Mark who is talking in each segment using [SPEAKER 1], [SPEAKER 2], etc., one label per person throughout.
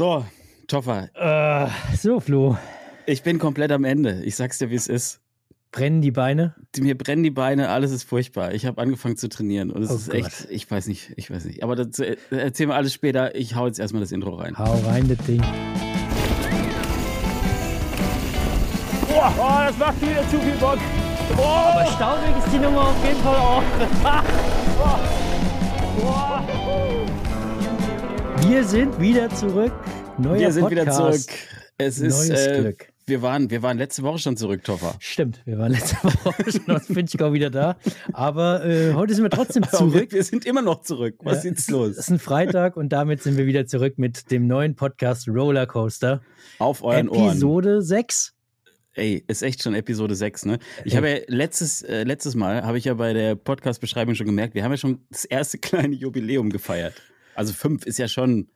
[SPEAKER 1] So, Toffer,
[SPEAKER 2] Äh, so, Flo.
[SPEAKER 1] ich bin komplett am Ende. Ich sag's dir, wie es ist.
[SPEAKER 2] Brennen die Beine?
[SPEAKER 1] Die- Mir brennen die Beine, alles ist furchtbar. Ich habe angefangen zu trainieren und es
[SPEAKER 2] Oh
[SPEAKER 1] ist
[SPEAKER 2] Gott.
[SPEAKER 1] echt, ich weiß nicht, ich weiß nicht. Aber das äh, erzählen wir alles später. Ich hau jetzt erstmal das Intro rein.
[SPEAKER 2] Hau rein, das Ding.
[SPEAKER 3] Boah, oh, das macht wieder zu viel Bock. Boah,
[SPEAKER 2] Aber staubig ist die Nummer auf jeden Fall auch.
[SPEAKER 3] boah.
[SPEAKER 2] Wir sind wieder zurück. Neuer
[SPEAKER 1] Wir sind
[SPEAKER 2] Podcast.
[SPEAKER 1] wieder zurück. Es ist,
[SPEAKER 2] Neues
[SPEAKER 1] äh,
[SPEAKER 2] Glück.
[SPEAKER 1] wir waren, wir waren letzte Woche schon zurück, Toffer.
[SPEAKER 2] Stimmt, wir waren letzte Woche schon aus Finchgau wieder da. Aber äh, heute sind wir trotzdem zurück.
[SPEAKER 1] Wir sind immer noch zurück. Was
[SPEAKER 2] Ja,
[SPEAKER 1] ist
[SPEAKER 2] Es
[SPEAKER 1] los?
[SPEAKER 2] ist ein Freitag und damit sind wir wieder zurück mit dem neuen Podcast Rollercoaster.
[SPEAKER 1] Auf euren Ohren.
[SPEAKER 2] Episode 6.
[SPEAKER 1] Ey, ist echt schon Episode 6, ne? Ich habe ja letztes, äh, letztes Mal, habe ich ja bei der Podcast-Beschreibung schon gemerkt, wir haben ja schon das erste kleine Jubiläum gefeiert. Also fünf ist ja schon,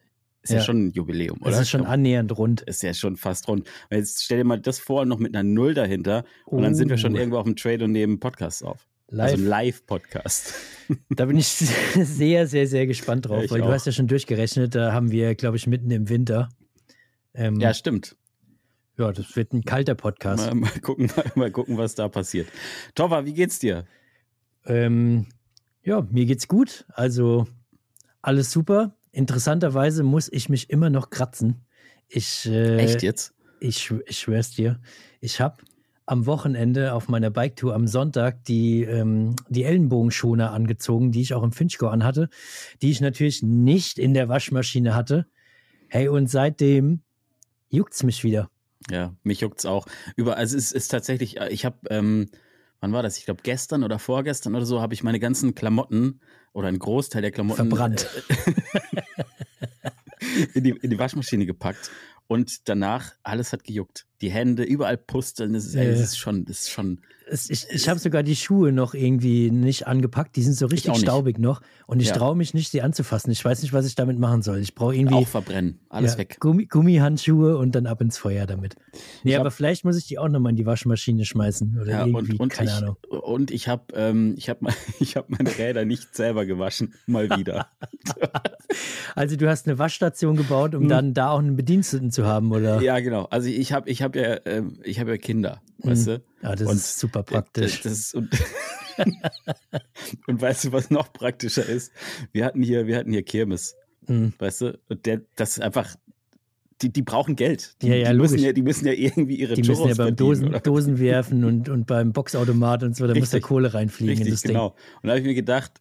[SPEAKER 1] ist ja,
[SPEAKER 2] Ja.
[SPEAKER 1] schon ein Jubiläum, oder?
[SPEAKER 2] Das ist schon annähernd rund.
[SPEAKER 1] ist ja schon fast rund. Und jetzt stell dir mal das vor, noch mit einer Null dahinter. Und dann sind wir schon
[SPEAKER 2] Oh.
[SPEAKER 1] irgendwo auf dem Trade und nehmen Podcast auf.
[SPEAKER 2] Live.
[SPEAKER 1] Also ein Live-Podcast.
[SPEAKER 2] Da bin ich sehr, sehr, sehr gespannt drauf,
[SPEAKER 1] Ja,
[SPEAKER 2] weil
[SPEAKER 1] auch.
[SPEAKER 2] du hast ja schon durchgerechnet, da haben wir, glaube ich, mitten im Winter. Ähm,
[SPEAKER 1] Ja, stimmt.
[SPEAKER 2] ja, das wird ein kalter Podcast.
[SPEAKER 1] Mal, mal, gucken, mal, mal gucken, was da passiert. Tova, wie geht's dir?
[SPEAKER 2] Ähm, ja, mir geht's gut. Also alles super. Interessanterweise muss ich mich immer noch kratzen. Ich, äh,
[SPEAKER 1] Echt jetzt?
[SPEAKER 2] Ich, ich schwör's dir. Ich habe am Wochenende auf meiner Biketour am Sonntag die, ähm, die Ellenbogenschoner angezogen, die ich auch im Finchgau anhatte, die ich natürlich nicht in der Waschmaschine hatte. Hey, und seitdem juckt's mich wieder.
[SPEAKER 1] Ja, mich juckt's auch. Über, also es ist tatsächlich, äh, ich habe, ähm, wann war das? Ich glaube gestern oder vorgestern oder so, habe ich meine ganzen Klamotten oder einen Großteil der Klamotten
[SPEAKER 2] Verbrannt.
[SPEAKER 1] äh, in, die, in die Waschmaschine gepackt. Und danach, alles hat gejuckt. Die Hände, überall Pusteln. Das ist,
[SPEAKER 2] Ja.
[SPEAKER 1] ist schon, ist schon.
[SPEAKER 2] Es, ich ich habe sogar die Schuhe noch irgendwie nicht angepackt. Die sind so richtig staubig noch. Und ich
[SPEAKER 1] Ja.
[SPEAKER 2] traue mich nicht, sie anzufassen. Ich weiß nicht, was ich damit machen soll. Ich brauche irgendwie
[SPEAKER 1] Auch verbrennen. Alles
[SPEAKER 2] ja,
[SPEAKER 1] weg.
[SPEAKER 2] Gummi, Gummihandschuhe und dann ab ins Feuer damit. Nee,
[SPEAKER 1] Ich hab-
[SPEAKER 2] aber vielleicht muss ich die auch nochmal in die Waschmaschine schmeißen. Oder
[SPEAKER 1] Ja,
[SPEAKER 2] irgendwie,
[SPEAKER 1] und, und
[SPEAKER 2] keine
[SPEAKER 1] ich,
[SPEAKER 2] Ahnung.
[SPEAKER 1] und ich habe ähm, ich hab, ich hab meine Räder nicht selber gewaschen. Mal wieder.
[SPEAKER 2] Also du hast eine Waschstation gebaut, um
[SPEAKER 1] Hm.
[SPEAKER 2] dann da auch einen Bediensteten zu haben, oder?
[SPEAKER 1] ja, genau. Also ich habe ich hab ja, ähm, ich hab ja Kinder, weißt du?
[SPEAKER 2] Ja, das
[SPEAKER 1] Und
[SPEAKER 2] ist super praktisch.
[SPEAKER 1] Das, das und, und weißt du, was noch praktischer ist? Wir hatten hier, wir hatten hier Kirmes,
[SPEAKER 2] Mhm.
[SPEAKER 1] weißt du? Und der, das ist einfach, die, die brauchen Geld. Die,
[SPEAKER 2] Ja, ja,
[SPEAKER 1] die, müssen ja, die müssen ja irgendwie ihre
[SPEAKER 2] Die müssen ja beim Dosen? Dosen werfen und, und beim Boxautomat und so, da muss der
[SPEAKER 1] Richtig.
[SPEAKER 2] Kohle reinfliegen in
[SPEAKER 1] Richtig, genau. Und da habe ich mir gedacht,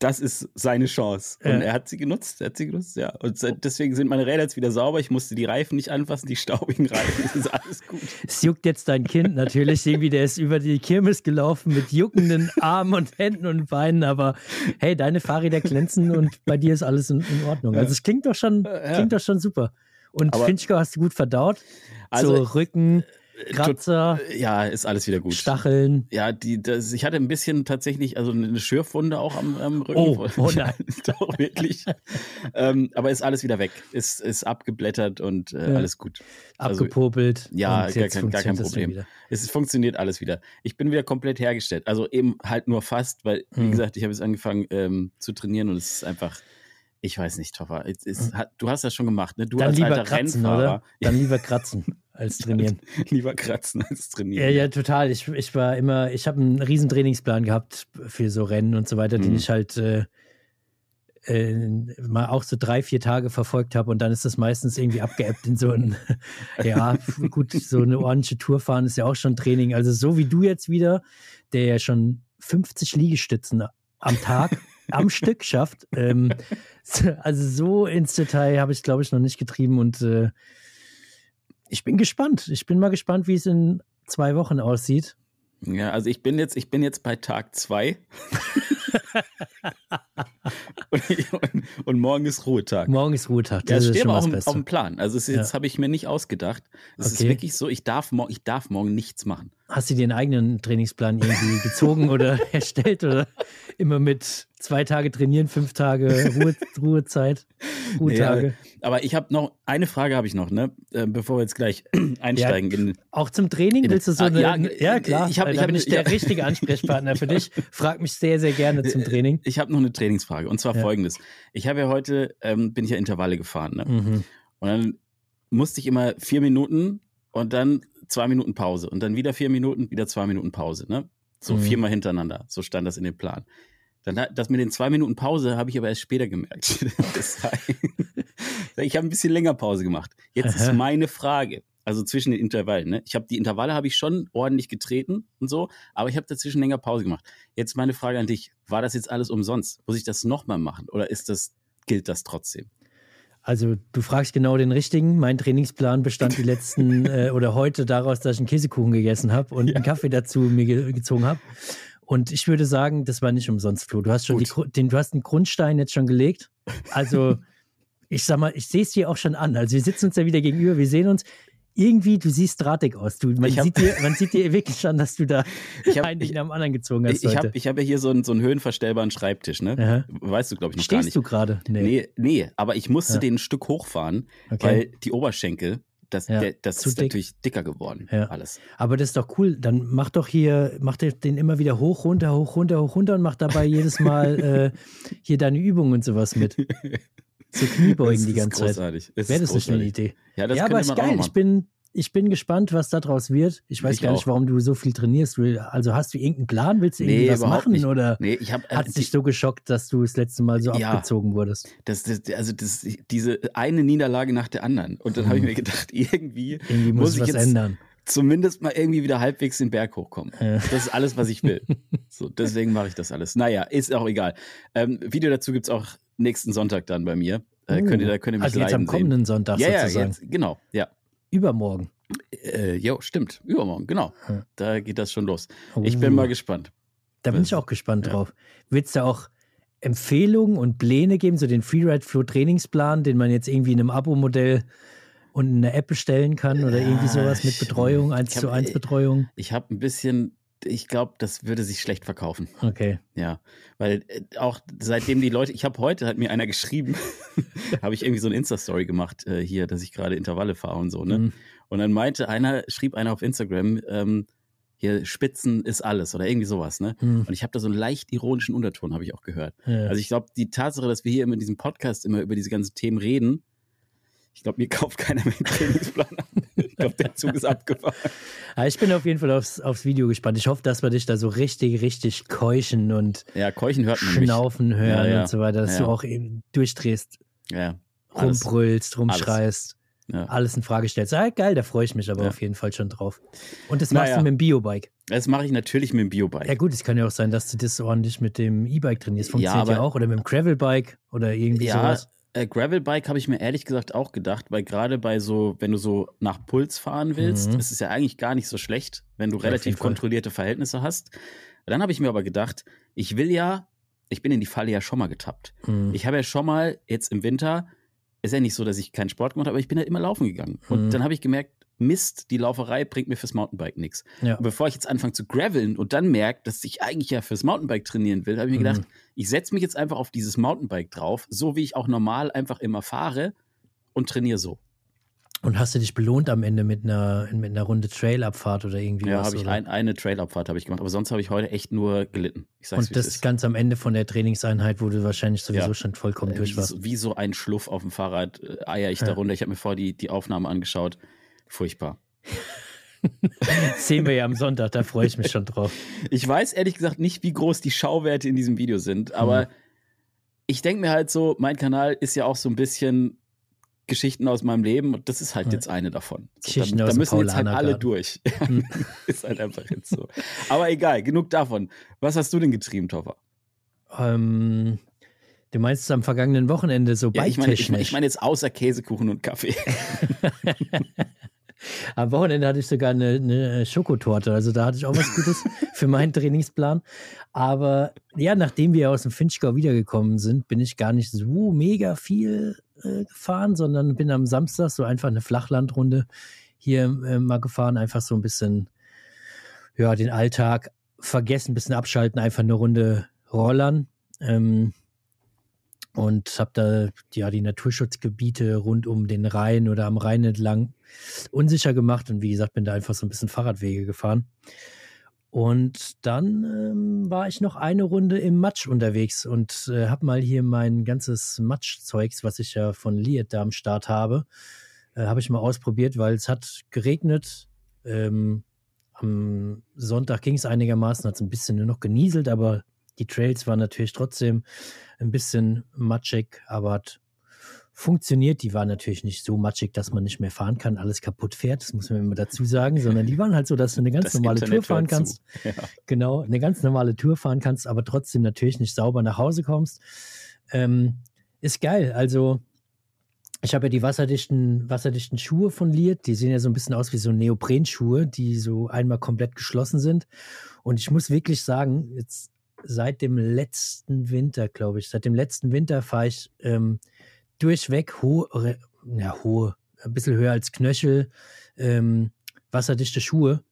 [SPEAKER 1] das ist seine Chance. Und
[SPEAKER 2] Ja.
[SPEAKER 1] er hat sie genutzt, er hat sie genutzt, ja. Und seit- deswegen sind meine Räder jetzt wieder sauber. Ich musste die Reifen nicht anfassen, die staubigen Reifen. Das ist alles gut.
[SPEAKER 2] Es juckt jetzt dein Kind natürlich, irgendwie, der ist über die Kirmes gelaufen mit juckenden Armen und Händen und Beinen, aber hey, deine Fahrräder glänzen und bei dir ist alles in, in Ordnung. Also es klingt doch schon,
[SPEAKER 1] Ja.
[SPEAKER 2] klingt doch schon super. Und
[SPEAKER 1] Aber-
[SPEAKER 2] Finchgau hast du gut verdaut.
[SPEAKER 1] Also,
[SPEAKER 2] so Rücken,
[SPEAKER 1] äh,
[SPEAKER 2] Kratzer,
[SPEAKER 1] Ja, ist alles wieder gut.
[SPEAKER 2] Stacheln.
[SPEAKER 1] Ja, die, das, ich hatte ein bisschen tatsächlich, also eine Schürfwunde auch am, am Rücken.
[SPEAKER 2] Oh, oh nein.
[SPEAKER 1] Doch, wirklich. ähm, aber ist alles wieder weg. Ist, ist abgeblättert und äh,
[SPEAKER 2] Ja.
[SPEAKER 1] alles gut. Also,
[SPEAKER 2] abgepopelt.
[SPEAKER 1] ja,
[SPEAKER 2] und
[SPEAKER 1] gar
[SPEAKER 2] jetzt
[SPEAKER 1] kein- gar kein Problem. Es funktioniert alles wieder. Ich bin wieder komplett hergestellt. Also eben halt nur fast, weil, wie
[SPEAKER 2] Hm.
[SPEAKER 1] gesagt, ich habe jetzt angefangen ähm, zu trainieren und es ist einfach, ich weiß nicht, Toffer. Es, es hat, du hast das schon gemacht, ne? Du
[SPEAKER 2] Hm. Dann
[SPEAKER 1] als
[SPEAKER 2] lieber
[SPEAKER 1] alter
[SPEAKER 2] kratzen,
[SPEAKER 1] Rennfahrer.
[SPEAKER 2] oder? Dann lieber kratzen als trainieren.
[SPEAKER 1] lieber kratzen als trainieren.
[SPEAKER 2] Ja, ja, total. Ich, ich war immer, ich habe einen riesen Trainingsplan gehabt für so Rennen und so weiter, den
[SPEAKER 1] Mhm.
[SPEAKER 2] ich halt äh, äh, mal auch so drei, vier Tage verfolgt habe und dann ist das meistens irgendwie abgeebbt in so ein, ja, gut, so eine ordentliche Tour fahren ist ja auch schon Training. Also so wie du jetzt wieder, der ja schon 50 Liegestützen am Tag am Stück schafft. Ähm, also so ins Detail habe ich, glaube ich, noch nicht getrieben und äh, ich bin gespannt. Ich bin mal gespannt, wie es in zwei Wochen aussieht.
[SPEAKER 1] Ja, also ich bin jetzt, ich bin jetzt bei Tag zwei. und, und, und morgen ist Ruhetag.
[SPEAKER 2] Morgen ist Ruhetag.
[SPEAKER 1] Ja,
[SPEAKER 2] Das
[SPEAKER 1] es
[SPEAKER 2] ist
[SPEAKER 1] steht
[SPEAKER 2] schon
[SPEAKER 1] aber
[SPEAKER 2] Beste.
[SPEAKER 1] auf dem Plan. Also es ist, jetzt habe ich mir nicht ausgedacht. Es ist
[SPEAKER 2] Okay.
[SPEAKER 1] wirklich so, ich darf, morgen, ich darf morgen nichts machen.
[SPEAKER 2] Hast du dir einen eigenen Trainingsplan irgendwie gezogen oder erstellt oder immer mit zwei Tage trainieren, fünf Tage Ruhe, Ruhezeit, Ruhetage?
[SPEAKER 1] Aber ich habe noch, eine Frage habe ich noch, ne? Äh, bevor wir jetzt gleich einsteigen. in,
[SPEAKER 2] Auch zum Training
[SPEAKER 1] In-
[SPEAKER 2] willst du so
[SPEAKER 1] Ah,
[SPEAKER 2] eine,
[SPEAKER 1] ja,
[SPEAKER 2] ja, klar,
[SPEAKER 1] ich hab- ich
[SPEAKER 2] da bin ich der
[SPEAKER 1] ja.
[SPEAKER 2] richtige Ansprechpartner für dich. Frag mich sehr, sehr gerne zum Training.
[SPEAKER 1] Ich habe noch eine Trainingsfrage und zwar
[SPEAKER 2] Ja.
[SPEAKER 1] folgendes. Ich habe ja heute, ähm, bin ich ja Intervalle gefahren, ne?
[SPEAKER 2] Mhm.
[SPEAKER 1] Und dann musste ich immer vier Minuten und dann zwei Minuten Pause und dann wieder vier Minuten, wieder zwei Minuten Pause. Ne? So
[SPEAKER 2] Mhm.
[SPEAKER 1] viermal hintereinander. So stand das in dem Plan. Dann das mit den zwei Minuten Pause habe ich aber erst später gemerkt. Ich habe ein bisschen länger Pause gemacht. Jetzt ist
[SPEAKER 2] Aha.
[SPEAKER 1] meine Frage. Also zwischen den Intervallen. Ne? Ich habe die Intervalle habe ich schon ordentlich getreten und so, aber ich habe dazwischen länger Pause gemacht. Jetzt meine Frage an dich: War das jetzt alles umsonst? Muss ich das nochmal machen oder ist das gilt das trotzdem?
[SPEAKER 2] Also du fragst genau den richtigen. Mein Trainingsplan bestand die letzten äh, oder heute daraus, dass ich einen Käsekuchen gegessen habe und einen Kaffee dazu mir ge gezogen habe. Und ich würde sagen, das war nicht umsonst, Flo. Du hast schon die, den, du hast den Grundstein jetzt schon gelegt. Also ich sag mal, ich sehe es dir auch schon an. Also wir sitzen uns ja wieder gegenüber, wir sehen uns. Irgendwie, du siehst drahtig aus. Du, man,
[SPEAKER 1] hab-
[SPEAKER 2] sieht dir, man sieht dir wirklich an, dass du da
[SPEAKER 1] Ich hab-
[SPEAKER 2] ein Ding
[SPEAKER 1] ich-
[SPEAKER 2] am anderen gezogen hast
[SPEAKER 1] Ich, habe hab ja hier so einen, so einen höhenverstellbaren Schreibtisch, ne?
[SPEAKER 2] Aha.
[SPEAKER 1] Weißt du, glaube ich, noch gar
[SPEAKER 2] Stehst
[SPEAKER 1] nicht.
[SPEAKER 2] du gerade?
[SPEAKER 1] Nee, nee, aber ich musste
[SPEAKER 2] Ja.
[SPEAKER 1] den ein Stück hochfahren,
[SPEAKER 2] Okay.
[SPEAKER 1] weil die Oberschenkel, das,
[SPEAKER 2] Ja,
[SPEAKER 1] der, das
[SPEAKER 2] zu
[SPEAKER 1] ist
[SPEAKER 2] dick.
[SPEAKER 1] natürlich dicker geworden,
[SPEAKER 2] Ja.
[SPEAKER 1] alles.
[SPEAKER 2] Aber das ist doch cool. Dann mach doch hier, mach dir den immer wieder hoch, runter, hoch, runter, hoch, runter und mach dabei jedes Mal äh, hier deine Übungen und sowas mit. So Kniebeugen die ganze Zeit.
[SPEAKER 1] großartig. Es
[SPEAKER 2] Wäre
[SPEAKER 1] ist
[SPEAKER 2] das nicht eine. Idee?
[SPEAKER 1] Ja, das
[SPEAKER 2] ja, aber ist geil. Ich bin, ich bin gespannt, was da draus wird. Ich weiß
[SPEAKER 1] Ich
[SPEAKER 2] gar nicht,
[SPEAKER 1] auch.
[SPEAKER 2] warum du so viel trainierst. Also hast du irgendeinen Plan? Willst du
[SPEAKER 1] Nee,
[SPEAKER 2] irgendwie was
[SPEAKER 1] überhaupt
[SPEAKER 2] machen?
[SPEAKER 1] nicht.
[SPEAKER 2] Oder
[SPEAKER 1] Nee, ich habe
[SPEAKER 2] hat es dich so geschockt, dass du das letzte Mal so
[SPEAKER 1] Ja.
[SPEAKER 2] abgezogen wurdest?
[SPEAKER 1] das, das, also das, diese eine Niederlage nach der anderen. Und dann habe ich mir gedacht, irgendwie
[SPEAKER 2] Irgendwie muss,
[SPEAKER 1] Muss
[SPEAKER 2] ich was
[SPEAKER 1] jetzt-
[SPEAKER 2] ändern.
[SPEAKER 1] zumindest mal irgendwie wieder halbwegs den Berg hochkommen.
[SPEAKER 2] Ja.
[SPEAKER 1] Das ist alles, was ich will. So, deswegen mache ich das alles. Naja, ist auch egal. Ähm, Video dazu gibt's auch nächsten Sonntag dann bei mir. Äh, könnt ihr, da könnt ihr mich
[SPEAKER 2] also jetzt am
[SPEAKER 1] leiden sehen.
[SPEAKER 2] kommenden Sonntag
[SPEAKER 1] Ja, ja,
[SPEAKER 2] sozusagen.
[SPEAKER 1] jetzt, genau, ja.
[SPEAKER 2] Übermorgen.
[SPEAKER 1] Äh, jo, stimmt. Übermorgen, genau.
[SPEAKER 2] Ja.
[SPEAKER 1] Da geht das schon los. Ich bin mal gespannt.
[SPEAKER 2] Da bin ich auch gespannt
[SPEAKER 1] ja.
[SPEAKER 2] drauf. Willst du auch Empfehlungen und Pläne geben, so den Freeride Flow Trainingsplan, den man jetzt irgendwie in einem Abo-Modell und in einer App bestellen kann oder irgendwie sowas mit Betreuung, eins zu eins Betreuung?
[SPEAKER 1] Ich habe ein bisschen, ich glaube, das würde sich schlecht verkaufen.
[SPEAKER 2] Okay.
[SPEAKER 1] Ja, weil äh, auch seitdem die Leute, ich habe heute, hat mir einer geschrieben, habe ich irgendwie so eine Insta-Story gemacht äh, hier, dass ich gerade Intervalle fahre und so, ne?
[SPEAKER 2] Mhm.
[SPEAKER 1] Und dann meinte einer, schrieb einer auf Instagram, ähm, hier Spitzen ist alles oder irgendwie sowas, ne?
[SPEAKER 2] Hm.
[SPEAKER 1] Und ich habe da so einen leicht ironischen Unterton, habe ich auch gehört.
[SPEAKER 2] Ja.
[SPEAKER 1] Also ich glaube, die Tatsache, dass wir hier immer in diesem Podcast immer über diese ganzen Themen reden, ich glaube, mir kauft keiner mehr einen Trainingsplan an. Ich glaube, der Zug ist abgefahren.
[SPEAKER 2] Ja, ich bin auf jeden Fall aufs, aufs Video gespannt. Ich hoffe, dass wir dich da so richtig, richtig keuchen und
[SPEAKER 1] Ja, Keuchen hört man
[SPEAKER 2] schnaufen hören
[SPEAKER 1] Ja, ja.
[SPEAKER 2] und so weiter, dass
[SPEAKER 1] Ja.
[SPEAKER 2] du auch eben durchdrehst,
[SPEAKER 1] Ja, alles.
[SPEAKER 2] rumbrüllst, rumschreist,
[SPEAKER 1] Ja.
[SPEAKER 2] alles in Frage stellst. Ah, geil, da freue ich mich aber
[SPEAKER 1] Ja.
[SPEAKER 2] auf jeden Fall schon drauf. Und das machst du mit dem Biobike.
[SPEAKER 1] Das mache ich natürlich mit dem Biobike.
[SPEAKER 2] Ja gut, es kann ja auch sein, dass du das ordentlich mit dem E-Bike trainierst. Funktioniert ja,
[SPEAKER 1] aber-
[SPEAKER 2] auch. Oder mit dem Gravelbike oder irgendwie
[SPEAKER 1] Ja,
[SPEAKER 2] sowas.
[SPEAKER 1] Äh, Gravelbike habe ich mir ehrlich gesagt auch gedacht, weil gerade bei so, wenn du so nach Puls fahren willst,
[SPEAKER 2] Mhm.
[SPEAKER 1] ist es ja eigentlich gar nicht so schlecht, wenn du
[SPEAKER 2] Ja,
[SPEAKER 1] relativ kontrollierte Verhältnisse hast. Dann habe ich mir aber gedacht, ich will ja, ich bin in die Falle ja schon mal getappt.
[SPEAKER 2] Hm.
[SPEAKER 1] Ich habe ja schon mal jetzt im Winter, ist ja nicht so, dass ich keinen Sport gemacht habe, aber ich bin halt immer laufen gegangen. Und
[SPEAKER 2] Mhm.
[SPEAKER 1] dann habe ich gemerkt, Mist, die Lauferei bringt mir fürs Mountainbike nichts.
[SPEAKER 2] Ja.
[SPEAKER 1] Bevor ich jetzt anfange zu graveln und dann merke, dass ich eigentlich ja fürs Mountainbike trainieren will, habe ich mir
[SPEAKER 2] Mhm.
[SPEAKER 1] gedacht, ich setze mich jetzt einfach auf dieses Mountainbike drauf, so wie ich auch normal einfach immer fahre und trainiere so.
[SPEAKER 2] Und hast du dich belohnt am Ende mit einer, mit einer Runde Trailabfahrt oder irgendwie
[SPEAKER 1] Ja,
[SPEAKER 2] was?
[SPEAKER 1] habe ich
[SPEAKER 2] oder?
[SPEAKER 1] ein, eine Trailabfahrt habe ich gemacht, aber sonst habe ich heute echt nur gelitten.
[SPEAKER 2] Und das ganz am Ende von der Trainingseinheit, wo du wahrscheinlich sowieso
[SPEAKER 1] Ja.
[SPEAKER 2] schon vollkommen
[SPEAKER 1] Äh,
[SPEAKER 2] durch
[SPEAKER 1] wie,
[SPEAKER 2] warst.
[SPEAKER 1] so, wie so ein Schluff auf dem Fahrrad äh, eier ich
[SPEAKER 2] Ja.
[SPEAKER 1] da runter. Ich habe mir vorher die, die Aufnahme angeschaut. Furchtbar.
[SPEAKER 2] Sehen wir ja am Sonntag, da freue ich mich schon drauf.
[SPEAKER 1] Ich weiß ehrlich gesagt nicht, wie groß die Schauwerte in diesem Video sind, aber
[SPEAKER 2] Mhm.
[SPEAKER 1] ich denke mir halt so, mein Kanal ist ja auch so ein bisschen Geschichten aus meinem Leben und das ist halt jetzt eine davon. So,
[SPEAKER 2] Geschichten
[SPEAKER 1] da, da müssen jetzt halt alle durch. Ist halt einfach jetzt so. Aber egal, genug davon. Was hast du denn getrieben, Toffer?
[SPEAKER 2] Ähm, du meinst am vergangenen Wochenende so
[SPEAKER 1] Ja, ich meine ich,
[SPEAKER 2] bike-technisch?
[SPEAKER 1] ich meine jetzt außer Käsekuchen und Kaffee.
[SPEAKER 2] Am Wochenende hatte ich sogar eine, eine Schokotorte, also da hatte ich auch was Gutes für meinen Trainingsplan. Aber ja, nachdem wir aus dem Finchgau wiedergekommen sind, bin ich gar nicht so mega viel äh, gefahren, sondern bin am Samstag so einfach eine Flachlandrunde hier äh, mal gefahren, einfach so ein bisschen, ja, den Alltag vergessen, ein bisschen abschalten, einfach eine Runde rollern. Ähm, und habe da ja die Naturschutzgebiete rund um den Rhein oder am Rhein entlang unsicher gemacht und wie gesagt bin da einfach so ein bisschen Fahrradwege gefahren Und dann ähm, war ich noch eine Runde im Matsch unterwegs und äh, habe mal hier mein ganzes Matschzeugs, was ich ja von Liet da am Start habe, äh, habe ich mal ausprobiert, weil es hat geregnet. Ähm, am Sonntag ging es einigermaßen, hat es ein bisschen nur noch genieselt, aber die Trails waren natürlich trotzdem ein bisschen matschig, aber hat funktioniert. Die waren natürlich nicht so matschig, dass man nicht mehr fahren kann, alles kaputt fährt, das muss man immer dazu sagen, sondern die waren halt so, dass du eine ganz das normale Internet Tour fahren kannst. Ja. Genau, eine ganz normale Tour fahren kannst, aber trotzdem natürlich nicht sauber nach Hause kommst. Ähm, ist geil. Also, ich habe ja die wasserdichten, wasserdichten Schuhe von Liert. Die sehen ja so ein bisschen aus wie so Neoprenschuhe, die so einmal komplett geschlossen sind. Und ich muss wirklich sagen, jetzt seit dem letzten Winter, glaube ich, seit dem letzten Winter fahre ich ähm, durchweg hohe, ja, hohe, ein bisschen höher als Knöchel, ähm, wasserdichte Schuhe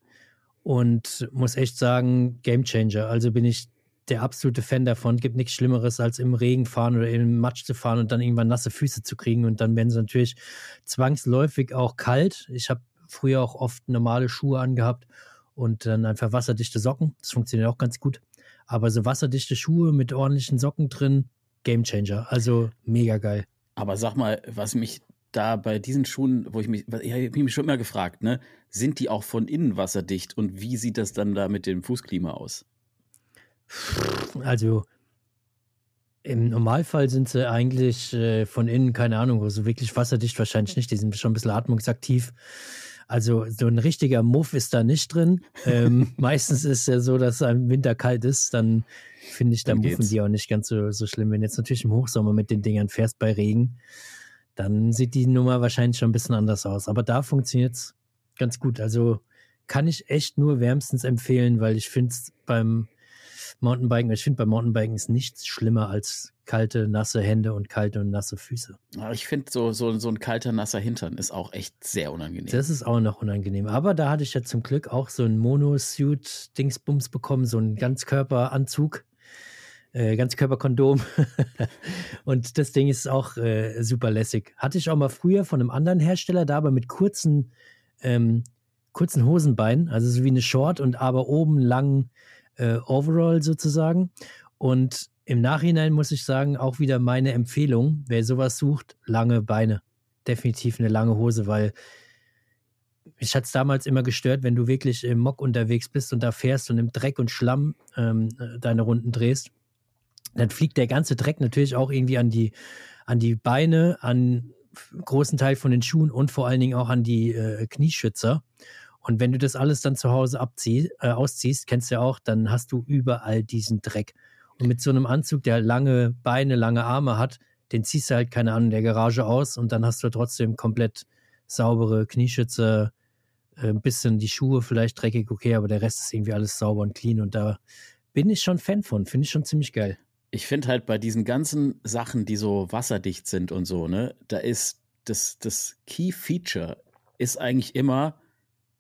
[SPEAKER 2] und muss echt sagen, Gamechanger. Also bin ich der absolute Fan davon. Gibt nichts Schlimmeres, als im Regen fahren oder im Matsch zu fahren und dann irgendwann nasse Füße zu kriegen. Und dann werden sie natürlich zwangsläufig auch kalt. Ich habe früher auch oft normale Schuhe angehabt und dann einfach wasserdichte Socken. Das funktioniert auch ganz gut. Aber so wasserdichte Schuhe mit ordentlichen Socken drin, Gamechanger. Also mega geil.
[SPEAKER 1] Aber sag mal, was mich da bei diesen Schuhen, wo ich mich, ich habe mich schon immer gefragt, ne, sind die auch von innen wasserdicht und wie sieht das dann da mit dem Fußklima aus?
[SPEAKER 2] Also im Normalfall sind sie eigentlich äh, von innen, keine Ahnung, also wirklich wasserdicht wahrscheinlich nicht. Die sind schon ein bisschen atmungsaktiv. Also so ein richtiger Muff ist da nicht drin. Ähm, meistens ist es ja so, dass es im Winter kalt ist, dann finde ich, da dann muffen die auch nicht ganz so, so schlimm. Wenn jetzt natürlich im Hochsommer mit den Dingern fährst bei Regen, dann sieht die Nummer wahrscheinlich schon ein bisschen anders aus. Aber da funktioniert es ganz gut. Also kann ich echt nur wärmstens empfehlen, weil ich finde es beim Mountainbiken, ich finde beim Mountainbiken ist nichts schlimmer als kalte, nasse Hände und kalte und nasse Füße.
[SPEAKER 1] Ich finde so, so, so ein kalter, nasser Hintern ist auch echt sehr unangenehm.
[SPEAKER 2] Das ist auch noch unangenehm. Aber da hatte ich ja zum Glück auch so ein Monosuit-Dingsbums bekommen, so einen Ganzkörperanzug. Äh, Ganzkörperkondom. und das Ding ist auch äh, super lässig. Hatte ich auch mal früher von einem anderen Hersteller, da aber mit kurzen, ähm, kurzen Hosenbeinen, also so wie eine Short und aber oben lang äh, Overall sozusagen. Und im Nachhinein muss ich sagen, auch wieder meine Empfehlung, wer sowas sucht, lange Beine. Definitiv eine lange Hose, weil ich hatte es damals immer gestört, wenn du wirklich im Mock unterwegs bist und da fährst und im Dreck und Schlamm ähm, deine Runden drehst, dann fliegt der ganze Dreck natürlich auch irgendwie an die, an die Beine, an großen Teil von den Schuhen und vor allen Dingen auch an die äh, Knieschützer. Und wenn du das alles dann zu Hause abzieh, äh, ausziehst, kennst du ja auch, dann hast du überall diesen Dreck. Und mit so einem Anzug, der lange Beine, lange Arme hat, den ziehst du halt, keine Ahnung, in der Garage aus und dann hast du trotzdem komplett saubere Knieschütze, äh, ein bisschen die Schuhe vielleicht dreckig, okay, aber der Rest ist irgendwie alles sauber und clean und da bin ich schon Fan von, finde ich schon ziemlich geil.
[SPEAKER 1] Ich finde halt bei diesen ganzen Sachen, die so wasserdicht sind und so, ne, da ist das, das Key Feature ist eigentlich immer,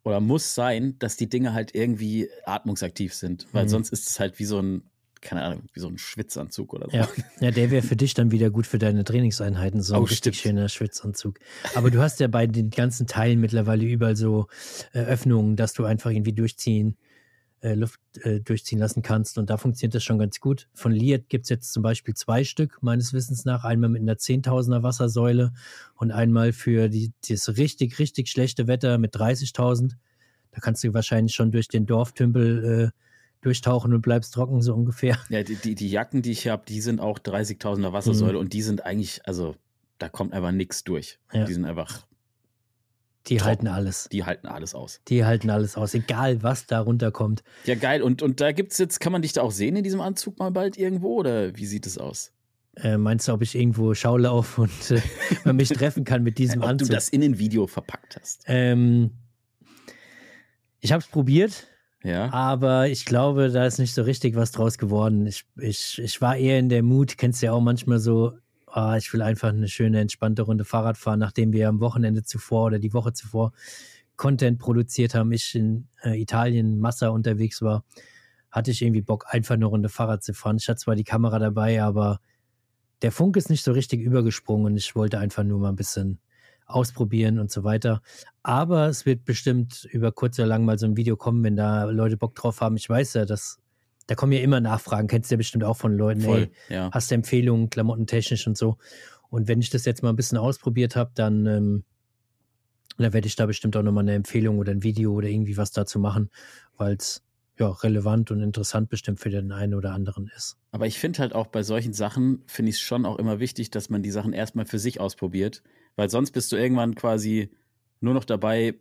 [SPEAKER 1] oder muss sein, dass die Dinge halt irgendwie atmungsaktiv sind, weil mhm. sonst ist es halt wie so ein keine Ahnung, wie so ein Schwitzanzug oder so.
[SPEAKER 2] Ja, ja der wäre für dich dann wieder gut für deine Trainingseinheiten, so ein oh, richtig stimmt. schöner Schwitzanzug. Aber du hast ja bei den ganzen Teilen mittlerweile überall so äh, Öffnungen, dass du einfach irgendwie durchziehen, äh, Luft äh, durchziehen lassen kannst. Und da funktioniert das schon ganz gut. Von Liat gibt es jetzt zum Beispiel zwei Stück, meines Wissens nach. Einmal mit einer 10.000er Wassersäule und einmal für die, das richtig, richtig schlechte Wetter mit 30.000. Da kannst du wahrscheinlich schon durch den Dorftümpel äh, durchtauchen und bleibst trocken, so ungefähr.
[SPEAKER 1] Ja, die, die, die Jacken, die ich habe, die sind auch 30.000er Wassersäule mhm. und die sind eigentlich, also da kommt einfach nichts durch. Ja. Die sind einfach.
[SPEAKER 2] Die halten alles.
[SPEAKER 1] Die halten alles aus.
[SPEAKER 2] Die halten alles aus, egal was da runterkommt.
[SPEAKER 1] Ja, geil. Und, und da gibt es jetzt, kann man dich da auch sehen in diesem Anzug mal bald irgendwo oder wie sieht es aus?
[SPEAKER 2] Äh, meinst du, ob ich irgendwo Schaulauf und äh, man mich treffen kann mit diesem ob Anzug?
[SPEAKER 1] Ob du das in ein Video verpackt hast.
[SPEAKER 2] Ähm, ich habe es probiert.
[SPEAKER 1] Ja.
[SPEAKER 2] Aber ich glaube, da ist nicht so richtig was draus geworden. Ich, ich, ich war eher in der Mut, kennst du ja auch manchmal so, oh, ich will einfach eine schöne, entspannte Runde Fahrrad fahren, nachdem wir am Wochenende zuvor oder die Woche zuvor Content produziert haben, ich in äh, Italien Massa unterwegs war, hatte ich irgendwie Bock, einfach eine Runde Fahrrad zu fahren. Ich hatte zwar die Kamera dabei, aber der Funk ist nicht so richtig übergesprungen und ich wollte einfach nur mal ein bisschen ausprobieren und so weiter. Aber es wird bestimmt über kurz oder lang mal so ein Video kommen, wenn da Leute Bock drauf haben. Ich weiß ja, dass da kommen ja immer Nachfragen, kennst du ja bestimmt auch von Leuten,
[SPEAKER 1] Voll,
[SPEAKER 2] ey,
[SPEAKER 1] ja.
[SPEAKER 2] hast du Empfehlungen, klamottentechnisch und so. Und wenn ich das jetzt mal ein bisschen ausprobiert habe, dann, ähm, dann werde ich da bestimmt auch nochmal eine Empfehlung oder ein Video oder irgendwie was dazu machen, weil es ja relevant und interessant bestimmt für den einen oder anderen ist.
[SPEAKER 1] Aber ich finde halt auch bei solchen Sachen, finde ich es schon auch immer wichtig, dass man die Sachen erstmal für sich ausprobiert, weil sonst bist du irgendwann quasi nur noch dabei,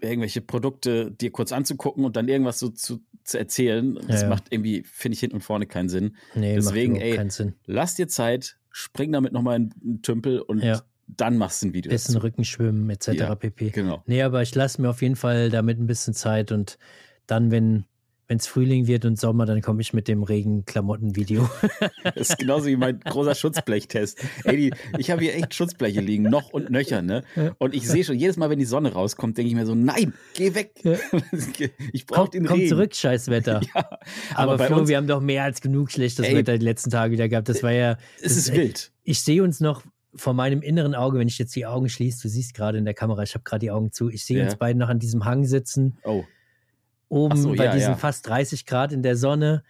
[SPEAKER 1] irgendwelche Produkte dir kurz anzugucken und dann irgendwas so zu, zu erzählen. Das
[SPEAKER 2] Ja,
[SPEAKER 1] macht irgendwie, finde ich, hinten und vorne keinen Sinn.
[SPEAKER 2] Nee,
[SPEAKER 1] Deswegen,
[SPEAKER 2] macht
[SPEAKER 1] ey,
[SPEAKER 2] keinen Sinn.
[SPEAKER 1] Lass dir Zeit, spring damit nochmal in einen Tümpel und
[SPEAKER 2] Ja.
[SPEAKER 1] dann machst du ein Video.
[SPEAKER 2] Bisschen
[SPEAKER 1] dazu.
[SPEAKER 2] Rückenschwimmen etc. Pp.
[SPEAKER 1] Genau.
[SPEAKER 2] Nee, aber ich lasse mir auf jeden Fall damit ein bisschen Zeit und dann, wenn wenn es Frühling wird und Sommer, dann komme ich mit dem Regenklamotten-Video.
[SPEAKER 1] Das ist genauso wie mein großer Schutzblechtest. Ey, die, ich habe hier echt Schutzbleche liegen, noch und nöcher, ne? Und ich sehe schon, jedes Mal, wenn die Sonne rauskommt, denke ich mir so, nein, geh weg. Ich brauche
[SPEAKER 2] Komm,
[SPEAKER 1] den
[SPEAKER 2] komm
[SPEAKER 1] Regen.
[SPEAKER 2] zurück, scheiß Wetter.
[SPEAKER 1] Ja,
[SPEAKER 2] aber
[SPEAKER 1] aber
[SPEAKER 2] Flo, wir haben doch mehr als genug schlechtes
[SPEAKER 1] Ey.
[SPEAKER 2] Wetter die letzten Tage wieder gehabt. Das war ja.
[SPEAKER 1] es ist wild.
[SPEAKER 2] Ich sehe uns noch vor meinem inneren Auge, wenn ich jetzt die Augen schließe, du siehst gerade in der Kamera, ich habe gerade die Augen zu, ich sehe
[SPEAKER 1] Ja.
[SPEAKER 2] uns beide noch an diesem Hang sitzen,
[SPEAKER 1] Oh,
[SPEAKER 2] oben
[SPEAKER 1] so,
[SPEAKER 2] bei
[SPEAKER 1] ja,
[SPEAKER 2] diesen
[SPEAKER 1] ja.
[SPEAKER 2] fast 30 Grad in der Sonne.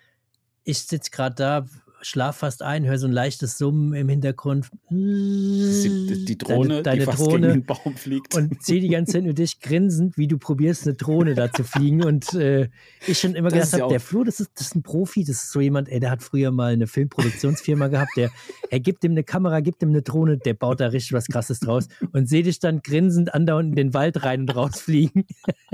[SPEAKER 2] Ich sitze gerade da, schlaf fast ein, höre so ein leichtes Summen im Hintergrund.
[SPEAKER 1] die, die Drohne,
[SPEAKER 2] deine, deine
[SPEAKER 1] die fast
[SPEAKER 2] Drohne.
[SPEAKER 1] gegen den Baum fliegt.
[SPEAKER 2] und sehe die ganze Zeit nur dich grinsend, wie du probierst, eine Drohne da zu fliegen. Und äh, ich schon immer
[SPEAKER 1] Das
[SPEAKER 2] gedacht habe, der Flo, das ist, das ist ein Profi, das ist so jemand, ey, der hat früher mal eine Filmproduktionsfirma gehabt, der, er gibt ihm eine Kamera, gibt ihm eine Drohne, der baut da richtig was krasses draus und sehe dich dann grinsend andauernd in den Wald rein und rausfliegen.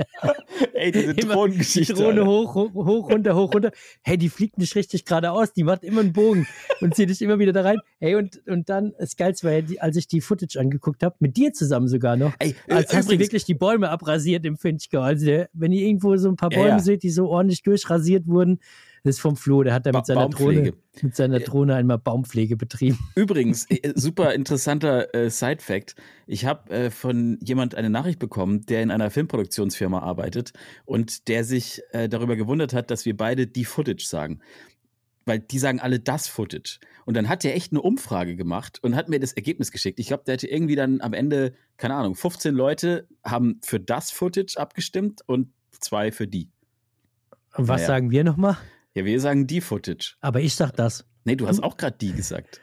[SPEAKER 1] Ey, diese Drohnengeschichte.
[SPEAKER 2] Die Drohne hoch, hoch, hoch, runter, hoch, runter. Hey, die fliegt nicht richtig geradeaus, die macht immer einen Bogen und zieht dich immer wieder da rein. Hey, und, und dann, das Geilste war ja, die, als ich die Footage angeguckt habe, mit dir zusammen sogar noch,
[SPEAKER 1] Ey,
[SPEAKER 2] als hast du
[SPEAKER 1] übrigens,
[SPEAKER 2] wirklich die Bäume abrasiert im Finchgau. Also der, wenn ihr irgendwo so ein paar
[SPEAKER 1] Ja,
[SPEAKER 2] Bäume
[SPEAKER 1] ja.
[SPEAKER 2] seht, die so ordentlich durchrasiert wurden, das ist vom Flo, der hat da
[SPEAKER 1] Ba-
[SPEAKER 2] mit seiner Drohne, mit seiner Drohne einmal Baumpflege betrieben.
[SPEAKER 1] Übrigens, äh, super interessanter äh, Side-Fact. Ich habe äh, von jemand eine Nachricht bekommen, der in einer Filmproduktionsfirma arbeitet und der sich äh, darüber gewundert hat, dass wir beide die Footage sagen. Weil die sagen alle das Footage. Und dann hat der echt eine Umfrage gemacht und hat mir das Ergebnis geschickt. Ich glaube, der hatte irgendwie dann am Ende, keine Ahnung, 15 Leute haben für das Footage abgestimmt und zwei für die.
[SPEAKER 2] Und was
[SPEAKER 1] Naja.
[SPEAKER 2] sagen wir nochmal?
[SPEAKER 1] Ja, wir sagen die Footage.
[SPEAKER 2] Aber ich sag das.
[SPEAKER 1] Nee, du hast auch gerade die gesagt.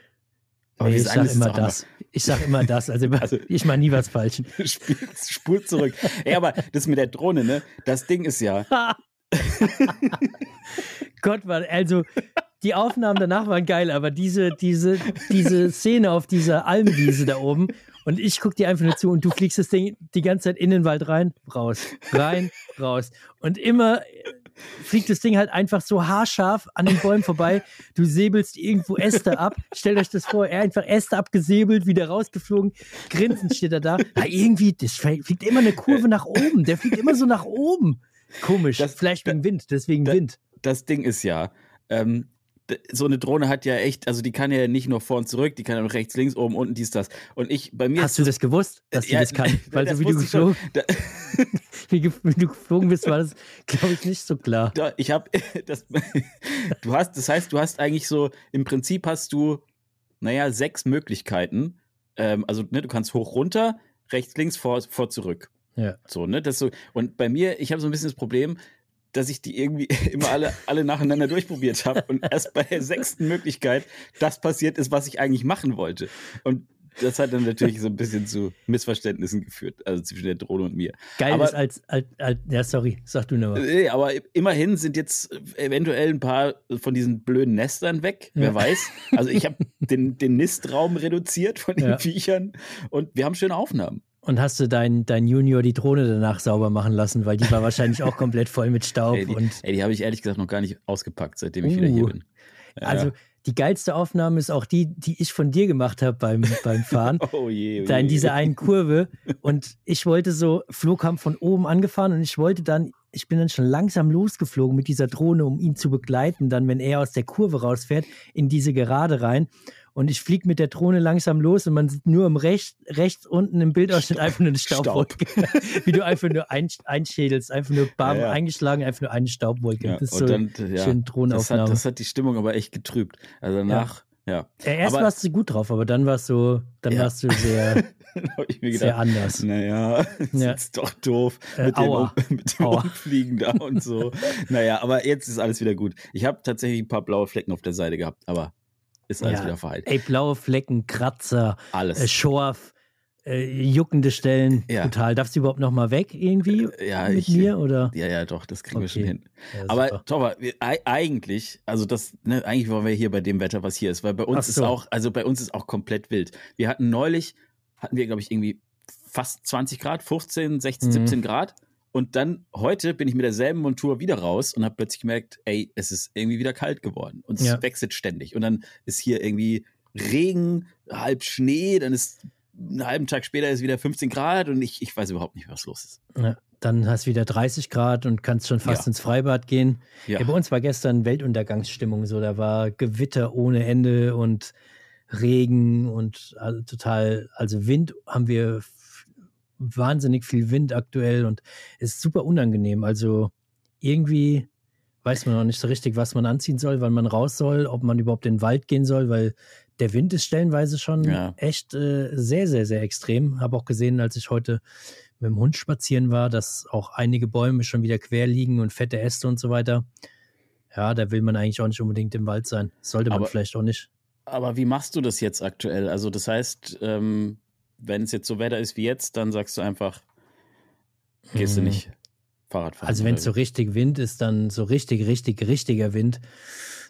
[SPEAKER 1] Aber
[SPEAKER 2] Nee, ich
[SPEAKER 1] sagen
[SPEAKER 2] sag
[SPEAKER 1] es
[SPEAKER 2] immer das. Ich sag immer das. Also,
[SPEAKER 1] Also-
[SPEAKER 2] ich mache nie was falsch.
[SPEAKER 1] Spul zurück. Ey, aber das mit der Drohne, ne? Das Ding ist ja.
[SPEAKER 2] Gott, also die Aufnahmen danach waren geil, aber diese, diese, diese Szene auf dieser Almwiese da oben und ich guck dir einfach nur zu und du fliegst das Ding die ganze Zeit in den Wald rein, raus, rein, raus. Und immer fliegt das Ding halt einfach so haarscharf an den Bäumen vorbei. Du säbelst irgendwo Äste ab. Stellt euch das vor, er einfach Äste abgesäbelt, wieder rausgeflogen. Grinsend steht er da. Ja, irgendwie, das fliegt immer eine Kurve nach oben. Der fliegt immer so nach oben. Komisch.
[SPEAKER 1] Das-
[SPEAKER 2] Vielleicht wegen Wind, deswegen
[SPEAKER 1] da-
[SPEAKER 2] Wind.
[SPEAKER 1] Das Ding ist ja. Ähm, so eine Drohne hat ja echt, also die kann ja nicht nur vor und zurück, die kann ja auch rechts, links, oben, unten, dies, das. Und ich, bei mir
[SPEAKER 2] Hast du das gewusst, dass die
[SPEAKER 1] Ja,
[SPEAKER 2] das kann? Weil
[SPEAKER 1] das
[SPEAKER 2] so wie du, geflogen,
[SPEAKER 1] Da,
[SPEAKER 2] wie du geflogen bist, war das, glaube ich, nicht so klar.
[SPEAKER 1] da, ich habe das. Du hast, das heißt, du hast eigentlich so, im Prinzip hast du, naja, sechs Möglichkeiten. Ähm, also, ne, du kannst hoch, runter, rechts, links, vor, vor, zurück.
[SPEAKER 2] Ja.
[SPEAKER 1] So, ne? Das so, und bei mir, ich habe so ein bisschen das Problem, dass ich die irgendwie immer alle, alle nacheinander durchprobiert habe und erst bei der sechsten Möglichkeit das passiert ist, was ich eigentlich machen wollte. Und das hat dann natürlich so ein bisschen zu Missverständnissen geführt, also zwischen der Drohne und mir.
[SPEAKER 2] Geil
[SPEAKER 1] Aber-
[SPEAKER 2] ist als, als, als, ja, sorry, sag du nochmal.
[SPEAKER 1] Nee, aber immerhin sind jetzt eventuell ein paar von diesen blöden Nestern weg.
[SPEAKER 2] Ja.
[SPEAKER 1] Wer weiß. Also ich habe den, den Nistraum reduziert von den
[SPEAKER 2] Ja.
[SPEAKER 1] Viechern und wir haben schöne Aufnahmen.
[SPEAKER 2] Und hast du dein, dein Junior die Drohne danach sauber machen lassen, weil die war wahrscheinlich auch komplett voll mit Staub.
[SPEAKER 1] Ey, die,
[SPEAKER 2] und
[SPEAKER 1] ey, die habe ich ehrlich gesagt noch gar nicht ausgepackt, seitdem ich wieder hier
[SPEAKER 2] Uh.
[SPEAKER 1] bin. Ja,
[SPEAKER 2] also die geilste Aufnahme ist auch die, die ich von dir gemacht habe beim, beim Fahren.
[SPEAKER 1] Oh je, oh
[SPEAKER 2] da in
[SPEAKER 1] je.
[SPEAKER 2] dieser einen Kurve und ich wollte so, Flo kam von oben angefahren und ich wollte dann, ich bin dann schon langsam losgeflogen mit dieser Drohne, um ihn zu begleiten, dann, wenn er aus der Kurve rausfährt, in diese Gerade rein. Und ich fliege mit der Drohne langsam los und man sieht nur im Recht, rechts unten im Bildausschnitt einfach nur eine Staubwolke. Wie du einfach nur ein, einschädelst, einfach nur bam,
[SPEAKER 1] Ja, ja.
[SPEAKER 2] eingeschlagen, einfach nur eine Staubwolke.
[SPEAKER 1] Ja,
[SPEAKER 2] das ist so
[SPEAKER 1] dann, ja,
[SPEAKER 2] schön
[SPEAKER 1] das
[SPEAKER 2] Drohnenaufnahme.
[SPEAKER 1] hat, das hat die Stimmung aber echt getrübt. Also danach Ja.
[SPEAKER 2] Erst
[SPEAKER 1] Aber-
[SPEAKER 2] warst du gut drauf, aber dann warst du, dann warst du sehr,
[SPEAKER 1] mir
[SPEAKER 2] sehr
[SPEAKER 1] gedacht,
[SPEAKER 2] anders.
[SPEAKER 1] naja, das
[SPEAKER 2] Ja.
[SPEAKER 1] ist doch doof
[SPEAKER 2] Äh,
[SPEAKER 1] mit dem,
[SPEAKER 2] aua.
[SPEAKER 1] Um- mit dem. Umfliegen da und so. naja, aber jetzt ist alles wieder gut. Ich habe tatsächlich ein paar blaue Flecken auf der Seite gehabt, aber ist alles
[SPEAKER 2] Ja.
[SPEAKER 1] wieder verheilt.
[SPEAKER 2] Ey, blaue Flecken, Kratzer,
[SPEAKER 1] Alles.
[SPEAKER 2] äh, Schorf, äh, juckende Stellen,
[SPEAKER 1] Ja.
[SPEAKER 2] brutal. Darfst du überhaupt noch mal weg irgendwie
[SPEAKER 1] ja,
[SPEAKER 2] mit
[SPEAKER 1] ich,
[SPEAKER 2] mir oder?
[SPEAKER 1] ja, ja, doch, das kriegen wir schon
[SPEAKER 2] Okay.
[SPEAKER 1] hin.
[SPEAKER 2] Ja,
[SPEAKER 1] Aber ei- eigentlich, also das, ne, eigentlich waren wir hier bei dem Wetter, was hier ist, weil bei uns
[SPEAKER 2] Ach
[SPEAKER 1] ist
[SPEAKER 2] so.
[SPEAKER 1] auch, also bei uns ist auch komplett wild. Wir hatten neulich, hatten wir, glaube ich, irgendwie fast 20 Grad, 15, 16,
[SPEAKER 2] Mhm.
[SPEAKER 1] 17 Grad. Und dann heute bin ich mit derselben Montur wieder raus und habe plötzlich gemerkt, ey, es ist irgendwie wieder kalt geworden. Und es
[SPEAKER 2] Ja.
[SPEAKER 1] wechselt ständig. Und dann ist hier irgendwie Regen, halb Schnee, dann ist einen halben Tag später ist wieder 15 Grad und ich, ich weiß überhaupt nicht, was los ist.
[SPEAKER 2] Ja, dann hast du wieder 30 Grad und kannst schon fast
[SPEAKER 1] Ja.
[SPEAKER 2] ins Freibad gehen.
[SPEAKER 1] Ja.
[SPEAKER 2] Ja. bei uns war gestern Weltuntergangsstimmung so. Da war Gewitter ohne Ende und Regen und total, also Wind haben wir wahnsinnig viel Wind aktuell und ist super unangenehm. Also irgendwie weiß man noch nicht so richtig, was man anziehen soll, wann man raus soll, ob man überhaupt in den Wald gehen soll, weil der Wind ist stellenweise schon
[SPEAKER 1] Ja.
[SPEAKER 2] echt äh, sehr, sehr, sehr extrem. Habe auch gesehen, als ich heute mit dem Hund spazieren war, dass auch einige Bäume schon wieder quer liegen und fette Äste und so weiter. Ja, da will man eigentlich auch nicht unbedingt im Wald sein. Sollte man
[SPEAKER 1] Aber-
[SPEAKER 2] vielleicht auch nicht.
[SPEAKER 1] Aber wie machst du das jetzt aktuell? Also das heißt, ähm, wenn es jetzt so Wetter ist wie jetzt, dann sagst du einfach, gehst du
[SPEAKER 2] Mhm.
[SPEAKER 1] nicht Fahrrad fahren.
[SPEAKER 2] Also wenn es so richtig Wind ist, dann so richtig, richtig, richtiger Wind,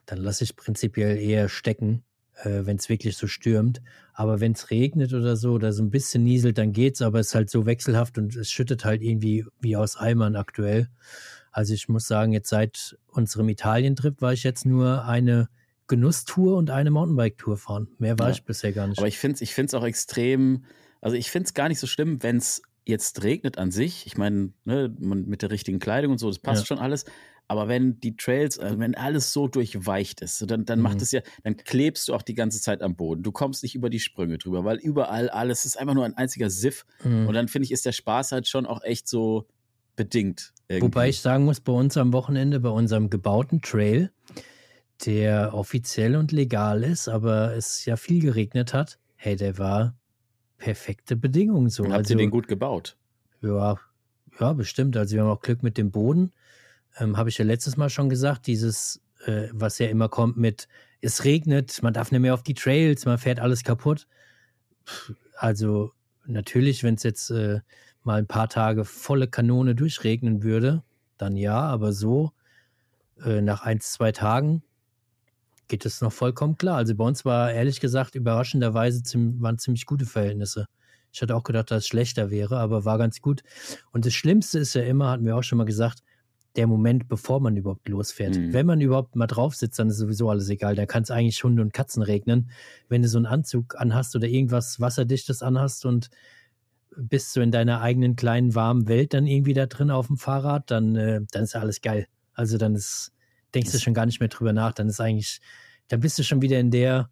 [SPEAKER 2] dann lasse ich prinzipiell eher stecken, äh, wenn es wirklich so stürmt. Aber wenn es regnet oder so oder so ein bisschen nieselt, dann geht's, aber es ist halt so wechselhaft und es schüttet halt irgendwie wie aus Eimern aktuell. Also ich muss sagen, jetzt seit unserem Italien-Trip war ich jetzt nur eine Genusstour und eine Mountainbike-Tour fahren. Mehr war
[SPEAKER 1] Ja.
[SPEAKER 2] ich bisher gar nicht.
[SPEAKER 1] Aber ich finde es ich find's auch extrem, also ich finde es gar nicht so schlimm, wenn es jetzt regnet an sich. Ich meine, ne, mit der richtigen Kleidung und so, das passt
[SPEAKER 2] Ja.
[SPEAKER 1] schon alles. Aber wenn die Trails, also wenn alles so durchweicht ist, dann, dann
[SPEAKER 2] Mhm.
[SPEAKER 1] macht es ja, dann klebst du auch die ganze Zeit am Boden. Du kommst nicht über die Sprünge drüber, weil überall alles ist einfach nur ein einziger Siff.
[SPEAKER 2] Mhm.
[SPEAKER 1] Und dann finde ich, ist der Spaß halt schon auch echt so bedingt. Irgendwie.
[SPEAKER 2] Wobei ich sagen muss, bei uns am Wochenende, bei unserem gebauten Trail, der offiziell und legal ist, aber es ja viel geregnet hat, hey, der war perfekte Bedingungen so.
[SPEAKER 1] Habt
[SPEAKER 2] also,
[SPEAKER 1] ihr den gut gebaut?
[SPEAKER 2] Ja, ja, bestimmt. Also wir haben auch Glück mit dem Boden. Ähm, Habe ich ja letztes Mal schon gesagt, dieses, äh, was ja immer kommt mit, es regnet, man darf nicht mehr auf die Trails, man fährt alles kaputt. Also natürlich, wenn es jetzt äh, mal ein paar Tage volle Kanone durchregnen würde, dann ja, aber so äh, nach ein, zwei Tagen geht es noch vollkommen klar. Also bei uns war ehrlich gesagt überraschenderweise waren ziemlich gute Verhältnisse. Ich hatte auch gedacht, dass es schlechter wäre, aber war ganz gut. Und das Schlimmste ist ja immer, hatten wir auch schon mal gesagt, der Moment, bevor man überhaupt losfährt.
[SPEAKER 1] Mhm.
[SPEAKER 2] Wenn man überhaupt mal drauf sitzt, dann ist sowieso alles egal. Da kann es eigentlich Hunde und Katzen regnen. Wenn du so einen Anzug anhast oder irgendwas Wasserdichtes anhast und bist so in deiner eigenen kleinen warmen Welt dann irgendwie da drin auf dem Fahrrad, dann, äh, dann ist ja alles geil. Also dann ist, denkst du schon gar nicht mehr drüber nach. Dann ist eigentlich, dann bist du schon wieder in der,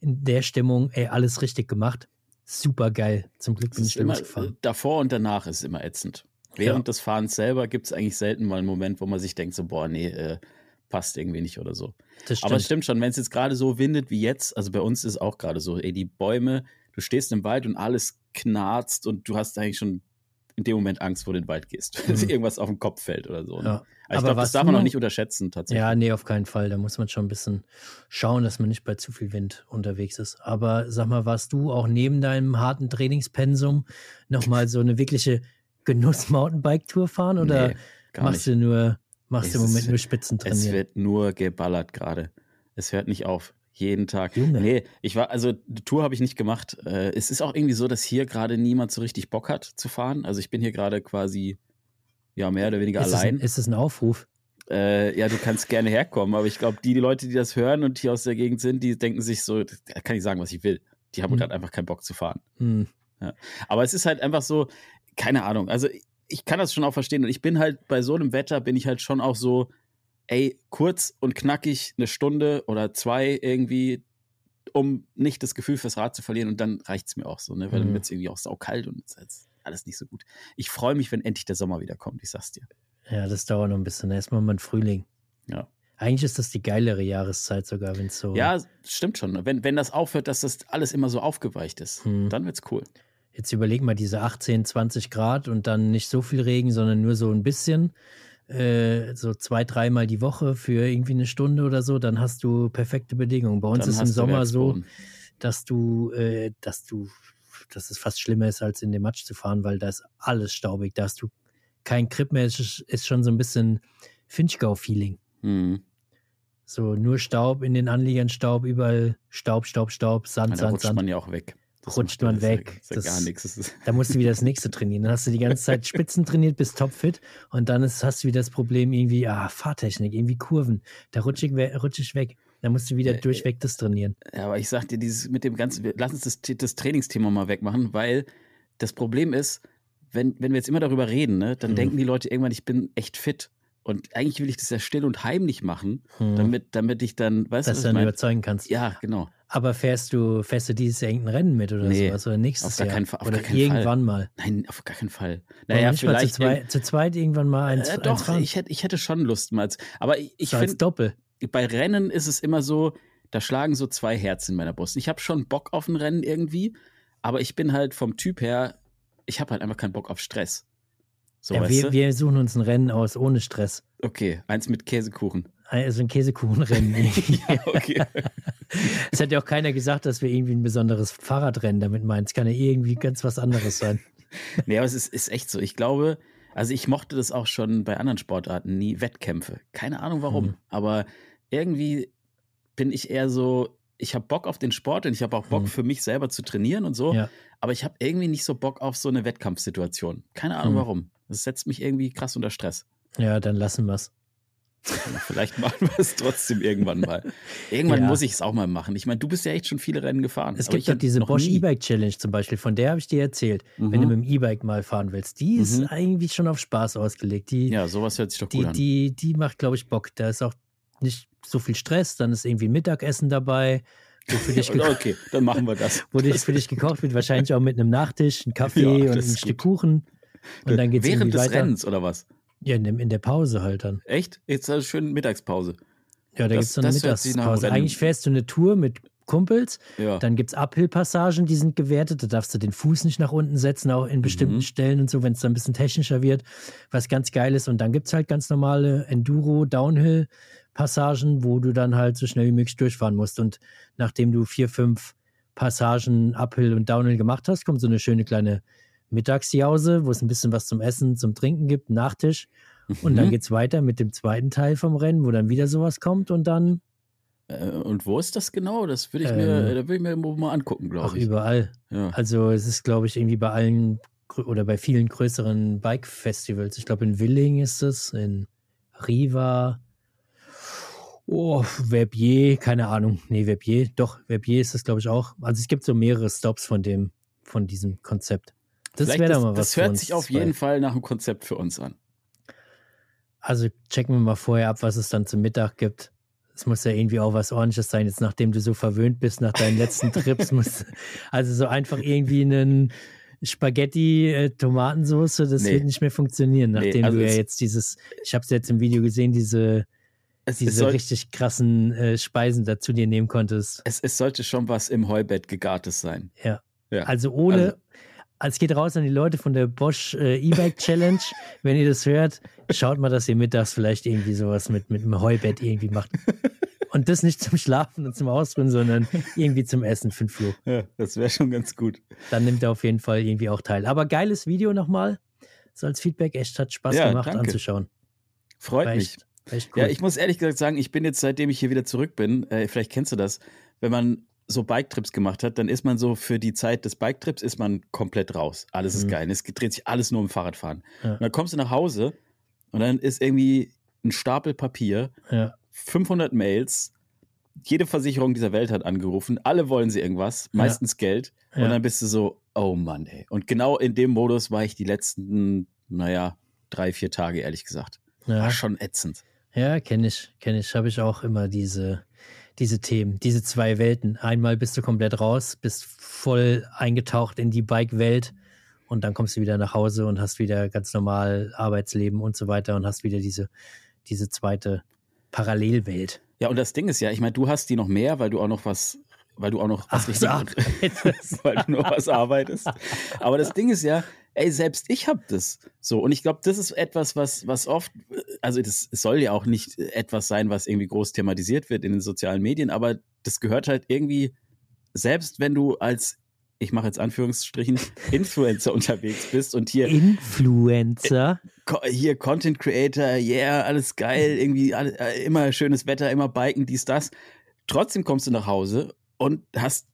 [SPEAKER 2] in der Stimmung, ey, alles richtig gemacht. Super geil. Zum Glück bin ich
[SPEAKER 1] immer,
[SPEAKER 2] losgefahren.
[SPEAKER 1] davor und danach ist es immer ätzend. Während des Fahrens selber gibt es eigentlich selten mal einen Moment, wo man sich denkt, so, boah, nee, äh, passt irgendwie nicht oder so.
[SPEAKER 2] Das
[SPEAKER 1] Aber es
[SPEAKER 2] stimmt.
[SPEAKER 1] stimmt schon, wenn es jetzt gerade so windet wie jetzt, also bei uns ist es auch gerade so, ey, die Bäume, du stehst im Wald und alles knarzt und du hast eigentlich schon in dem Moment Angst, wo du in den Wald gehst, wenn
[SPEAKER 2] Mhm.
[SPEAKER 1] irgendwas auf den Kopf fällt oder so. Ne?
[SPEAKER 2] Ja.
[SPEAKER 1] Aber ich glaube, das darf man auch
[SPEAKER 2] noch-
[SPEAKER 1] nicht unterschätzen, tatsächlich.
[SPEAKER 2] Ja, nee, auf keinen Fall. Da muss man schon ein bisschen schauen, dass man nicht bei zu viel Wind unterwegs ist. Aber sag mal, warst du auch neben deinem harten Trainingspensum nochmal so eine wirkliche Genuss-Mountainbike-Tour fahren oder
[SPEAKER 1] Nee,
[SPEAKER 2] machst
[SPEAKER 1] nicht.
[SPEAKER 2] du nur, machst du im
[SPEAKER 1] Es
[SPEAKER 2] Moment nur Spitzen
[SPEAKER 1] Es wird nur geballert gerade. Es hört nicht auf. Jeden Tag.
[SPEAKER 2] Junge.
[SPEAKER 1] Nee, ich war, also Tour habe ich nicht gemacht. Äh, es ist auch irgendwie so, dass hier gerade niemand so richtig Bock hat zu fahren. Also ich bin hier gerade quasi ja mehr oder weniger
[SPEAKER 2] ist, es
[SPEAKER 1] allein.
[SPEAKER 2] ein, ist es ein Aufruf?
[SPEAKER 1] Äh, ja, du kannst gerne herkommen, aber ich glaube, die, die Leute, die das hören und hier aus der Gegend sind, die denken sich so, da kann ich sagen, was ich will. Die haben
[SPEAKER 2] Hm.
[SPEAKER 1] gerade einfach keinen Bock zu fahren.
[SPEAKER 2] Hm.
[SPEAKER 1] Aber es ist halt einfach so, keine Ahnung. Also ich kann das schon auch verstehen. Und ich bin halt bei so einem Wetter, bin ich halt schon auch so, ey, kurz und knackig eine Stunde oder zwei irgendwie, um nicht das Gefühl fürs Rad zu verlieren. Und dann reicht es mir auch so, ne? Weil dann
[SPEAKER 2] Mhm.
[SPEAKER 1] wird es irgendwie auch saukalt und jetzt alles nicht so gut. Ich freue mich, wenn endlich der Sommer wieder kommt, ich sag's dir.
[SPEAKER 2] Ja, das dauert noch ein bisschen. Erstmal mal ein Frühling.
[SPEAKER 1] Ja.
[SPEAKER 2] Eigentlich ist das die geilere Jahreszeit sogar, wenn es so.
[SPEAKER 1] Ja, stimmt schon. Wenn, wenn das aufhört, dass das alles immer so aufgeweicht ist,
[SPEAKER 2] Hm.
[SPEAKER 1] dann wird's cool.
[SPEAKER 2] Jetzt überleg mal diese 18, 20 Grad und dann nicht so viel Regen, sondern nur so ein bisschen. Äh, so zwei, dreimal die Woche für irgendwie eine Stunde oder so, dann hast du perfekte Bedingungen. Bei uns
[SPEAKER 1] Dann
[SPEAKER 2] ist im Sommer so, dass du, äh, dass du, dass es fast schlimmer ist, als in den Matsch zu fahren, weil da ist alles staubig. Da hast du kein Grip mehr. Es ist, schon so ein bisschen Finchgau-Feeling.
[SPEAKER 1] Hm.
[SPEAKER 2] So nur Staub in den Anliegern, Staub, überall Staub, Staub, Staub, Sand,
[SPEAKER 1] Da
[SPEAKER 2] Sand,
[SPEAKER 1] rutscht
[SPEAKER 2] Sand.
[SPEAKER 1] man ja auch weg. Das
[SPEAKER 2] Rutscht man
[SPEAKER 1] das
[SPEAKER 2] weg.
[SPEAKER 1] Ja
[SPEAKER 2] Das-
[SPEAKER 1] gar nichts. Das
[SPEAKER 2] Da musst du wieder das nächste trainieren. Dann hast du die ganze Zeit Spitzen trainiert, bist topfit und dann ist, hast du wieder das Problem irgendwie, ah, Fahrtechnik, irgendwie Kurven. Da rutsche ich, rutsch ich weg. Da musst du wieder
[SPEAKER 1] Äh,
[SPEAKER 2] durchweg das trainieren.
[SPEAKER 1] Ja, aber ich sag dir, dieses mit dem ganzen, lass uns das, das Trainingsthema mal wegmachen, weil das Problem ist, wenn, wenn wir jetzt immer darüber reden, ne, dann
[SPEAKER 2] Mhm.
[SPEAKER 1] denken die Leute irgendwann, ich bin echt fit. Und eigentlich will ich das ja still und heimlich machen,
[SPEAKER 2] Hm.
[SPEAKER 1] damit, damit ich dann, weißt du,
[SPEAKER 2] dass
[SPEAKER 1] was
[SPEAKER 2] du
[SPEAKER 1] ich
[SPEAKER 2] dann
[SPEAKER 1] meine?
[SPEAKER 2] überzeugen kannst.
[SPEAKER 1] Ja, genau.
[SPEAKER 2] Aber fährst du, fährst du dieses Jahr irgendein Rennen mit oder
[SPEAKER 1] Nee,
[SPEAKER 2] sowas? Oder nächstes
[SPEAKER 1] auf gar
[SPEAKER 2] Jahr?
[SPEAKER 1] keinen Fall- auf
[SPEAKER 2] oder irgendwann mal.
[SPEAKER 1] Nein, auf gar keinen Fall.
[SPEAKER 2] Naja, nicht mal zu,
[SPEAKER 1] vielleicht.
[SPEAKER 2] zwei, zu zweit irgendwann mal eins,
[SPEAKER 1] äh,
[SPEAKER 2] eins
[SPEAKER 1] doch,
[SPEAKER 2] fahren.
[SPEAKER 1] ich hätte, ich hätte schon Lust mal. Aber ich, ich
[SPEAKER 2] so
[SPEAKER 1] finde,
[SPEAKER 2] Doppel.
[SPEAKER 1] bei Rennen ist es immer so, da schlagen so zwei Herzen in meiner Brust. Ich habe schon Bock auf ein Rennen irgendwie, aber ich bin halt vom Typ her, ich habe halt einfach keinen Bock auf Stress. So,
[SPEAKER 2] ja, wir, wir suchen uns ein Rennen aus ohne Stress.
[SPEAKER 1] Okay, eins mit Käsekuchen.
[SPEAKER 2] Also ein Käsekuchenrennen.
[SPEAKER 1] ja, okay.
[SPEAKER 2] Es hat ja auch keiner gesagt, dass wir irgendwie ein besonderes Fahrradrennen damit meinen. Es kann ja irgendwie ganz was anderes sein.
[SPEAKER 1] nee, aber es ist, ist echt so. Ich glaube, also ich mochte das auch schon bei anderen Sportarten nie, Wettkämpfe. Keine Ahnung warum,
[SPEAKER 2] Mhm.
[SPEAKER 1] aber irgendwie bin ich eher so, ich habe Bock auf den Sport und ich habe auch Bock
[SPEAKER 2] Mhm.
[SPEAKER 1] für mich selber zu trainieren und so,
[SPEAKER 2] Ja.
[SPEAKER 1] aber ich habe irgendwie nicht so Bock auf so eine Wettkampfsituation. Keine Ahnung
[SPEAKER 2] Mhm.
[SPEAKER 1] warum. Das setzt mich irgendwie krass unter Stress.
[SPEAKER 2] Ja, dann lassen wir es.
[SPEAKER 1] Vielleicht machen wir es trotzdem irgendwann mal. Irgendwann
[SPEAKER 2] Ja.
[SPEAKER 1] muss ich es auch mal machen. Ich meine, du bist ja echt schon viele Rennen gefahren.
[SPEAKER 2] Es gibt ja diese Bosch. E-Bike Challenge zum Beispiel, von der habe ich dir erzählt. Wenn du
[SPEAKER 1] Mhm.
[SPEAKER 2] mit dem E-Bike mal fahren willst, die ist
[SPEAKER 1] Mhm.
[SPEAKER 2] eigentlich schon auf Spaß ausgelegt. Die,
[SPEAKER 1] Ja, sowas hört sich doch gut
[SPEAKER 2] die,
[SPEAKER 1] an.
[SPEAKER 2] die, die macht, glaube ich, Bock. Da ist auch nicht so viel Stress, dann ist irgendwie Mittagessen dabei, wo für dich,
[SPEAKER 1] okay, dann machen wir das.
[SPEAKER 2] wo dich für dich gekocht wird, wahrscheinlich auch mit einem Nachtisch, ein Kaffee
[SPEAKER 1] Ja,
[SPEAKER 2] und
[SPEAKER 1] das
[SPEAKER 2] ein
[SPEAKER 1] ist
[SPEAKER 2] Stück
[SPEAKER 1] gut.
[SPEAKER 2] Kuchen. Und dann geht es
[SPEAKER 1] Während des
[SPEAKER 2] weiter.
[SPEAKER 1] Rennens oder was?
[SPEAKER 2] Ja, in, dem- in der Pause halt dann.
[SPEAKER 1] Echt? Jetzt eine schöne Mittagspause.
[SPEAKER 2] Ja, da gibt es so eine Mittagspause. Eigentlich fährst du eine Tour mit Kumpels,
[SPEAKER 1] Ja.
[SPEAKER 2] dann gibt es Uphill-Passagen, die sind gewertet. Da darfst du den Fuß nicht nach unten setzen, auch in bestimmten
[SPEAKER 1] Mhm.
[SPEAKER 2] Stellen und so, wenn es dann ein bisschen technischer wird, was ganz geil ist. Und dann gibt es halt ganz normale Enduro-Downhill-Passagen, wo du dann halt so schnell wie möglich durchfahren musst. Und nachdem du vier, fünf Passagen Uphill und Downhill gemacht hast, kommt so eine schöne kleine Mittagsjause, wo es ein bisschen was zum Essen, zum Trinken gibt, Nachtisch. Und dann
[SPEAKER 1] Mhm.
[SPEAKER 2] geht's weiter mit dem zweiten Teil vom Rennen, wo dann wieder sowas kommt und dann
[SPEAKER 1] Äh, Und wo ist das genau? Das würde ich
[SPEAKER 2] Ähm,
[SPEAKER 1] mir, da ich mir irgendwo mal angucken,
[SPEAKER 2] auch
[SPEAKER 1] glaube ich.
[SPEAKER 2] überall.
[SPEAKER 1] Ja.
[SPEAKER 2] Also es ist, glaube ich, irgendwie bei allen oder bei vielen größeren Bike-Festivals. Ich glaube, in Willing ist es, in Riva, oh, Verbier, keine Ahnung. Nee, Verbier, doch, Verbier ist es, glaube ich, auch. Also es gibt so mehrere Stops von dem, von diesem Konzept. Das wäre doch
[SPEAKER 1] ist-
[SPEAKER 2] mal was
[SPEAKER 1] Das hört sich auf jeden Fall nach einem Konzept für uns an.
[SPEAKER 2] Also checken wir mal vorher ab, was es dann zum Mittag gibt. Es muss ja irgendwie auch was ordentliches sein, jetzt nachdem du so verwöhnt bist nach deinen letzten Trips. Muss, also so einfach irgendwie einen Spaghetti, äh, das
[SPEAKER 1] Nee.
[SPEAKER 2] wird nicht mehr funktionieren,
[SPEAKER 1] Nee,
[SPEAKER 2] nachdem
[SPEAKER 1] also
[SPEAKER 2] du ja
[SPEAKER 1] es-
[SPEAKER 2] jetzt dieses, ich habe es jetzt im Video gesehen, diese,
[SPEAKER 1] Es, es,
[SPEAKER 2] diese
[SPEAKER 1] soll,
[SPEAKER 2] richtig krassen äh, Speisen dazu dir nehmen konntest.
[SPEAKER 1] es, es sollte schon was im Heubett gegartes sein.
[SPEAKER 2] Ja.
[SPEAKER 1] Ja.
[SPEAKER 2] Also ohne,
[SPEAKER 1] Also-
[SPEAKER 2] es geht raus an die Leute von der Bosch äh, E-Bike Challenge. Wenn ihr das hört, schaut mal, dass ihr mittags vielleicht irgendwie sowas mit, mit einem Heubett irgendwie macht. Und das nicht zum Schlafen und zum Ausruhen, sondern irgendwie zum Essen für den Flug.
[SPEAKER 1] Ja, das wäre schon ganz gut.
[SPEAKER 2] Dann nimmt er auf jeden Fall irgendwie auch teil. Aber geiles Video nochmal. So als Feedback, echt hat Spaß
[SPEAKER 1] Ja,
[SPEAKER 2] gemacht
[SPEAKER 1] danke.
[SPEAKER 2] anzuschauen.
[SPEAKER 1] Freut mich.
[SPEAKER 2] echt, war echt cool.
[SPEAKER 1] Ja, ich muss ehrlich gesagt sagen, ich bin jetzt, seitdem ich hier wieder zurück bin, äh, vielleicht kennst du das, wenn man so Biketrips gemacht hat, dann ist man so für die Zeit des Biketrips ist man komplett raus. Alles ist
[SPEAKER 2] Mhm.
[SPEAKER 1] geil. Es dreht sich alles nur um Fahrradfahren.
[SPEAKER 2] Ja.
[SPEAKER 1] Und dann kommst du nach Hause und dann ist irgendwie ein Stapel Papier,
[SPEAKER 2] ja,
[SPEAKER 1] 500 Mails, jede Versicherung dieser Welt hat angerufen, alle wollen sie irgendwas,
[SPEAKER 2] Ja.
[SPEAKER 1] meistens Geld.
[SPEAKER 2] Ja.
[SPEAKER 1] Und dann bist du so, oh Mann, ey. Und genau in dem Modus war ich die letzten, naja, drei, vier Tage, ehrlich gesagt.
[SPEAKER 2] ja.
[SPEAKER 1] War schon ätzend.
[SPEAKER 2] Ja, kenne ich, kenne ich. Habe ich auch immer diese, diese Themen, diese zwei Welten. Einmal bist du komplett raus, bist voll eingetaucht in die Bike-Welt und dann kommst du wieder nach Hause und hast wieder ganz normal Arbeitsleben und so weiter und hast wieder diese, diese zweite Parallelwelt.
[SPEAKER 1] Ja, und das Ding ist ja, ich meine, du hast die noch mehr, weil du auch noch was, weil du auch noch was
[SPEAKER 2] Ach,
[SPEAKER 1] richtig, weil du noch was arbeitest. Aber das Ding ist ja, ey, selbst ich hab das so. Und ich glaube, das ist etwas, was, was oft, also das soll ja auch nicht etwas sein, was irgendwie groß thematisiert wird in den sozialen Medien, aber das gehört halt irgendwie, selbst wenn du als ich mache jetzt Anführungsstrichen, Influencer unterwegs bist und hier
[SPEAKER 2] Influencer.
[SPEAKER 1] Co- hier Content Creator, yeah, alles geil, irgendwie alle, äh, immer schönes Wetter, immer Biken, dies, das. Trotzdem kommst du nach Hause und hast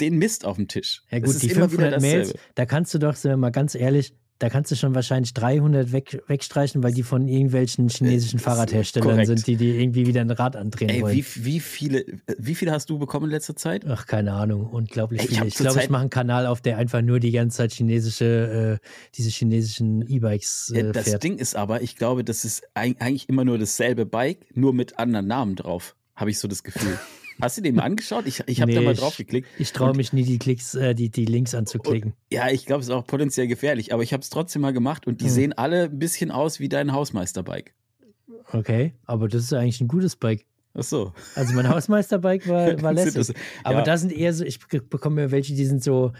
[SPEAKER 1] den Mist auf dem Tisch.
[SPEAKER 2] Ja gut, die
[SPEAKER 1] immer wieder
[SPEAKER 2] 500 Mails, da kannst du doch, sind wir mal ganz ehrlich, da kannst du schon wahrscheinlich 300 weg, wegstreichen, weil die von irgendwelchen chinesischen
[SPEAKER 1] Äh,
[SPEAKER 2] Fahrradherstellern
[SPEAKER 1] korrekt.
[SPEAKER 2] sind, die dir irgendwie wieder ein Rad andrehen
[SPEAKER 1] Ey,
[SPEAKER 2] wollen.
[SPEAKER 1] wie, wie viele, wie viele hast du bekommen in letzter Zeit?
[SPEAKER 2] Ach, keine Ahnung, unglaublich
[SPEAKER 1] Ey,
[SPEAKER 2] viele. Ich glaube, ich mache einen Kanal auf, der einfach nur die ganze Zeit chinesische, äh, diese chinesischen E-Bikes
[SPEAKER 1] Ja,
[SPEAKER 2] äh,
[SPEAKER 1] das
[SPEAKER 2] fährt.
[SPEAKER 1] Ding ist aber, ich glaube, das ist eig- eigentlich immer nur dasselbe Bike, nur mit anderen Namen drauf. Habe ich so das Gefühl. Hast du den mal angeschaut? Ich, ich habe da
[SPEAKER 2] Nee,
[SPEAKER 1] mal
[SPEAKER 2] ich-
[SPEAKER 1] drauf geklickt.
[SPEAKER 2] Ich traue
[SPEAKER 1] Und-
[SPEAKER 2] mich nie, die Klicks, äh, die, die Links anzuklicken.
[SPEAKER 1] Ja, ich glaube, es ist auch potenziell gefährlich, aber ich habe es trotzdem mal gemacht und die
[SPEAKER 2] Hm.
[SPEAKER 1] sehen alle ein bisschen aus wie dein Hausmeisterbike.
[SPEAKER 2] Okay, aber das ist eigentlich ein gutes Bike.
[SPEAKER 1] Ach so.
[SPEAKER 2] Also mein Hausmeisterbike war, war lässig.
[SPEAKER 1] das-
[SPEAKER 2] Aber
[SPEAKER 1] ja.
[SPEAKER 2] da sind eher so, ich be- bekomme ja welche, die sind so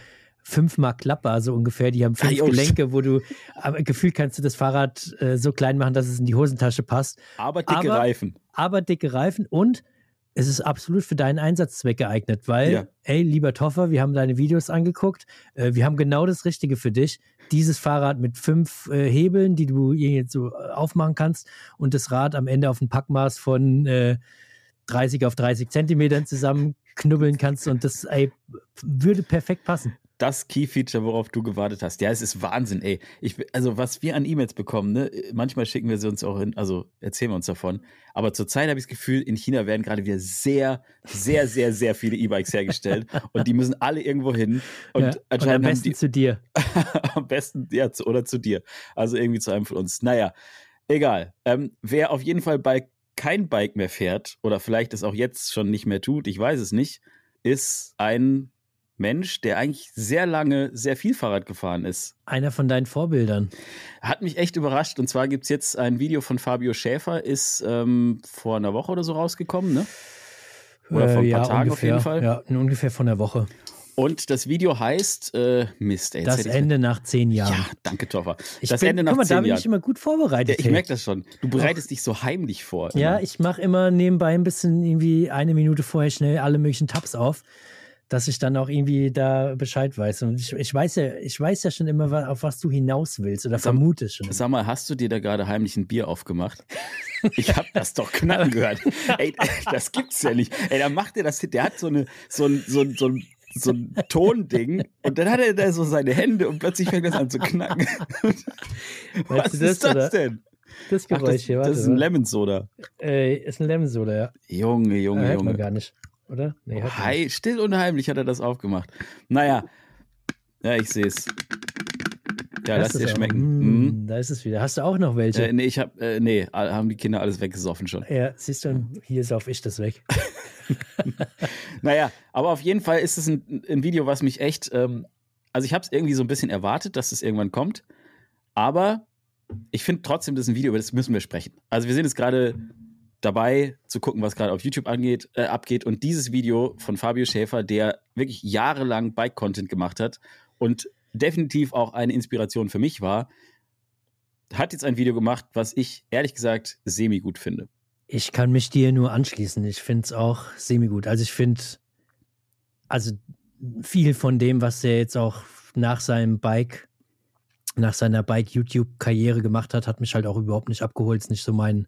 [SPEAKER 2] fünfmal klappbar, so ungefähr. Die haben fünf
[SPEAKER 1] jo,
[SPEAKER 2] Gelenke, wo du, aber gefühlt kannst du das Fahrrad äh, so klein machen, dass es in die Hosentasche passt.
[SPEAKER 1] Aber dicke
[SPEAKER 2] Aber-
[SPEAKER 1] Reifen.
[SPEAKER 2] Aber dicke Reifen und es ist absolut für deinen Einsatzzweck geeignet, weil,
[SPEAKER 1] Ja.
[SPEAKER 2] ey, lieber Toffer, wir haben deine Videos angeguckt, äh, wir haben genau das Richtige für dich. Dieses Fahrrad mit fünf äh, Hebeln, die du jetzt so äh, aufmachen kannst und das Rad am Ende auf ein Packmaß von äh, 30 auf 30 Zentimetern zusammenknubbeln kannst und das ey, würde perfekt passen.
[SPEAKER 1] Das Key-Feature, worauf du gewartet hast. Ja, es ist Wahnsinn, ey. Ich, also, was wir an E-Mails bekommen, ne, manchmal schicken wir sie uns auch hin, also erzählen wir uns davon. Aber zurzeit habe ich das Gefühl, in China werden gerade wieder sehr, sehr, sehr, sehr viele E-Bikes hergestellt und die müssen alle irgendwo hin. Und
[SPEAKER 2] ja. und am besten
[SPEAKER 1] die,
[SPEAKER 2] zu dir.
[SPEAKER 1] Am besten, ja, zu, oder zu dir. Also irgendwie zu einem von uns. Naja, egal. Ähm, wer auf jeden Fall bei kein Bike mehr fährt oder vielleicht es auch jetzt schon nicht mehr tut, ich weiß es nicht, ist ein Mensch, der eigentlich sehr lange sehr viel Fahrrad gefahren ist.
[SPEAKER 2] Einer von deinen Vorbildern.
[SPEAKER 1] Hat mich echt überrascht. Und zwar gibt es jetzt ein Video von Fabio Schäfer, ist ähm, vor einer Woche oder so rausgekommen, ne? Oder vor ein
[SPEAKER 2] Äh,
[SPEAKER 1] paar
[SPEAKER 2] ja,
[SPEAKER 1] Tagen auf
[SPEAKER 2] ungefähr,
[SPEAKER 1] jeden Fall.
[SPEAKER 2] Ja, ungefähr von der Woche.
[SPEAKER 1] Und das Video heißt äh, Mist, ey.
[SPEAKER 2] Das Ende nach zehn Jahren.
[SPEAKER 1] Ja, danke, Toffer.
[SPEAKER 2] Ich
[SPEAKER 1] das
[SPEAKER 2] bin,
[SPEAKER 1] Ende nach
[SPEAKER 2] guck mal, da
[SPEAKER 1] zehn
[SPEAKER 2] bin
[SPEAKER 1] Jahren.
[SPEAKER 2] ich immer gut vorbereitet.
[SPEAKER 1] Ja, ich merke das schon. Du bereitest dich so heimlich vor.
[SPEAKER 2] Ja,
[SPEAKER 1] immer.
[SPEAKER 2] ich mache immer nebenbei ein bisschen irgendwie eine Minute vorher schnell alle möglichen Tabs auf, dass ich dann auch irgendwie da Bescheid weiß. Und ich, ich weiß ja, ich weiß ja schon immer, auf was du hinaus willst oder
[SPEAKER 1] Sag-
[SPEAKER 2] vermute schon.
[SPEAKER 1] Sag mal, hast du dir da gerade heimlich ein Bier aufgemacht? Ich habe das doch knacken gehört. Ey, das gibt's ja nicht. Ey, da macht er das. Der hat so eine so ein so ein, so ein so ein Tonding und dann hat er da so seine Hände und plötzlich fängt das an zu knacken. Was
[SPEAKER 2] das,
[SPEAKER 1] ist das
[SPEAKER 2] oder?
[SPEAKER 1] denn?
[SPEAKER 2] Das
[SPEAKER 1] Ach,
[SPEAKER 2] Geräusch
[SPEAKER 1] das,
[SPEAKER 2] hier,
[SPEAKER 1] das
[SPEAKER 2] warte.
[SPEAKER 1] ist ein. Lemon Soda.
[SPEAKER 2] äh, ist ein Lemon Soda, ja.
[SPEAKER 1] Junge,
[SPEAKER 2] Äh,
[SPEAKER 1] Junge,
[SPEAKER 2] man
[SPEAKER 1] Junge.
[SPEAKER 2] gar nicht, oder? Nee, nicht.
[SPEAKER 1] Hi, still und heimlich hat er das aufgemacht. Naja, ja, ich sehe es. Ja, lass dir schmecken.
[SPEAKER 2] Mm,
[SPEAKER 1] Mhm.
[SPEAKER 2] Da ist es wieder. Hast du auch noch welche?
[SPEAKER 1] Äh, nee, ich hab, äh, nee, haben die Kinder alles weggesoffen schon.
[SPEAKER 2] ja, siehst du, hier sauf ich das weg.
[SPEAKER 1] Naja, aber auf jeden Fall ist es ein, ein Video, was mich echt, ähm, also ich habe es irgendwie so ein bisschen erwartet, dass es irgendwann kommt, aber ich finde trotzdem, das ist ein Video, über das müssen wir sprechen. Also wir sind jetzt gerade dabei zu gucken, was gerade auf YouTube angeht, äh, abgeht und dieses Video von Fabio Schäfer, der wirklich jahrelang Bike-Content gemacht hat und definitiv auch eine Inspiration für mich war, hat jetzt ein Video gemacht, was ich ehrlich gesagt semi gut finde.
[SPEAKER 2] Ich kann mich dir nur anschließen. Ich finde es auch semi-gut. Also ich finde, also viel von dem, was er jetzt auch nach seinem Bike, nach seiner Bike-YouTube-Karriere gemacht hat, hat mich halt auch überhaupt nicht abgeholt. Ist nicht so mein,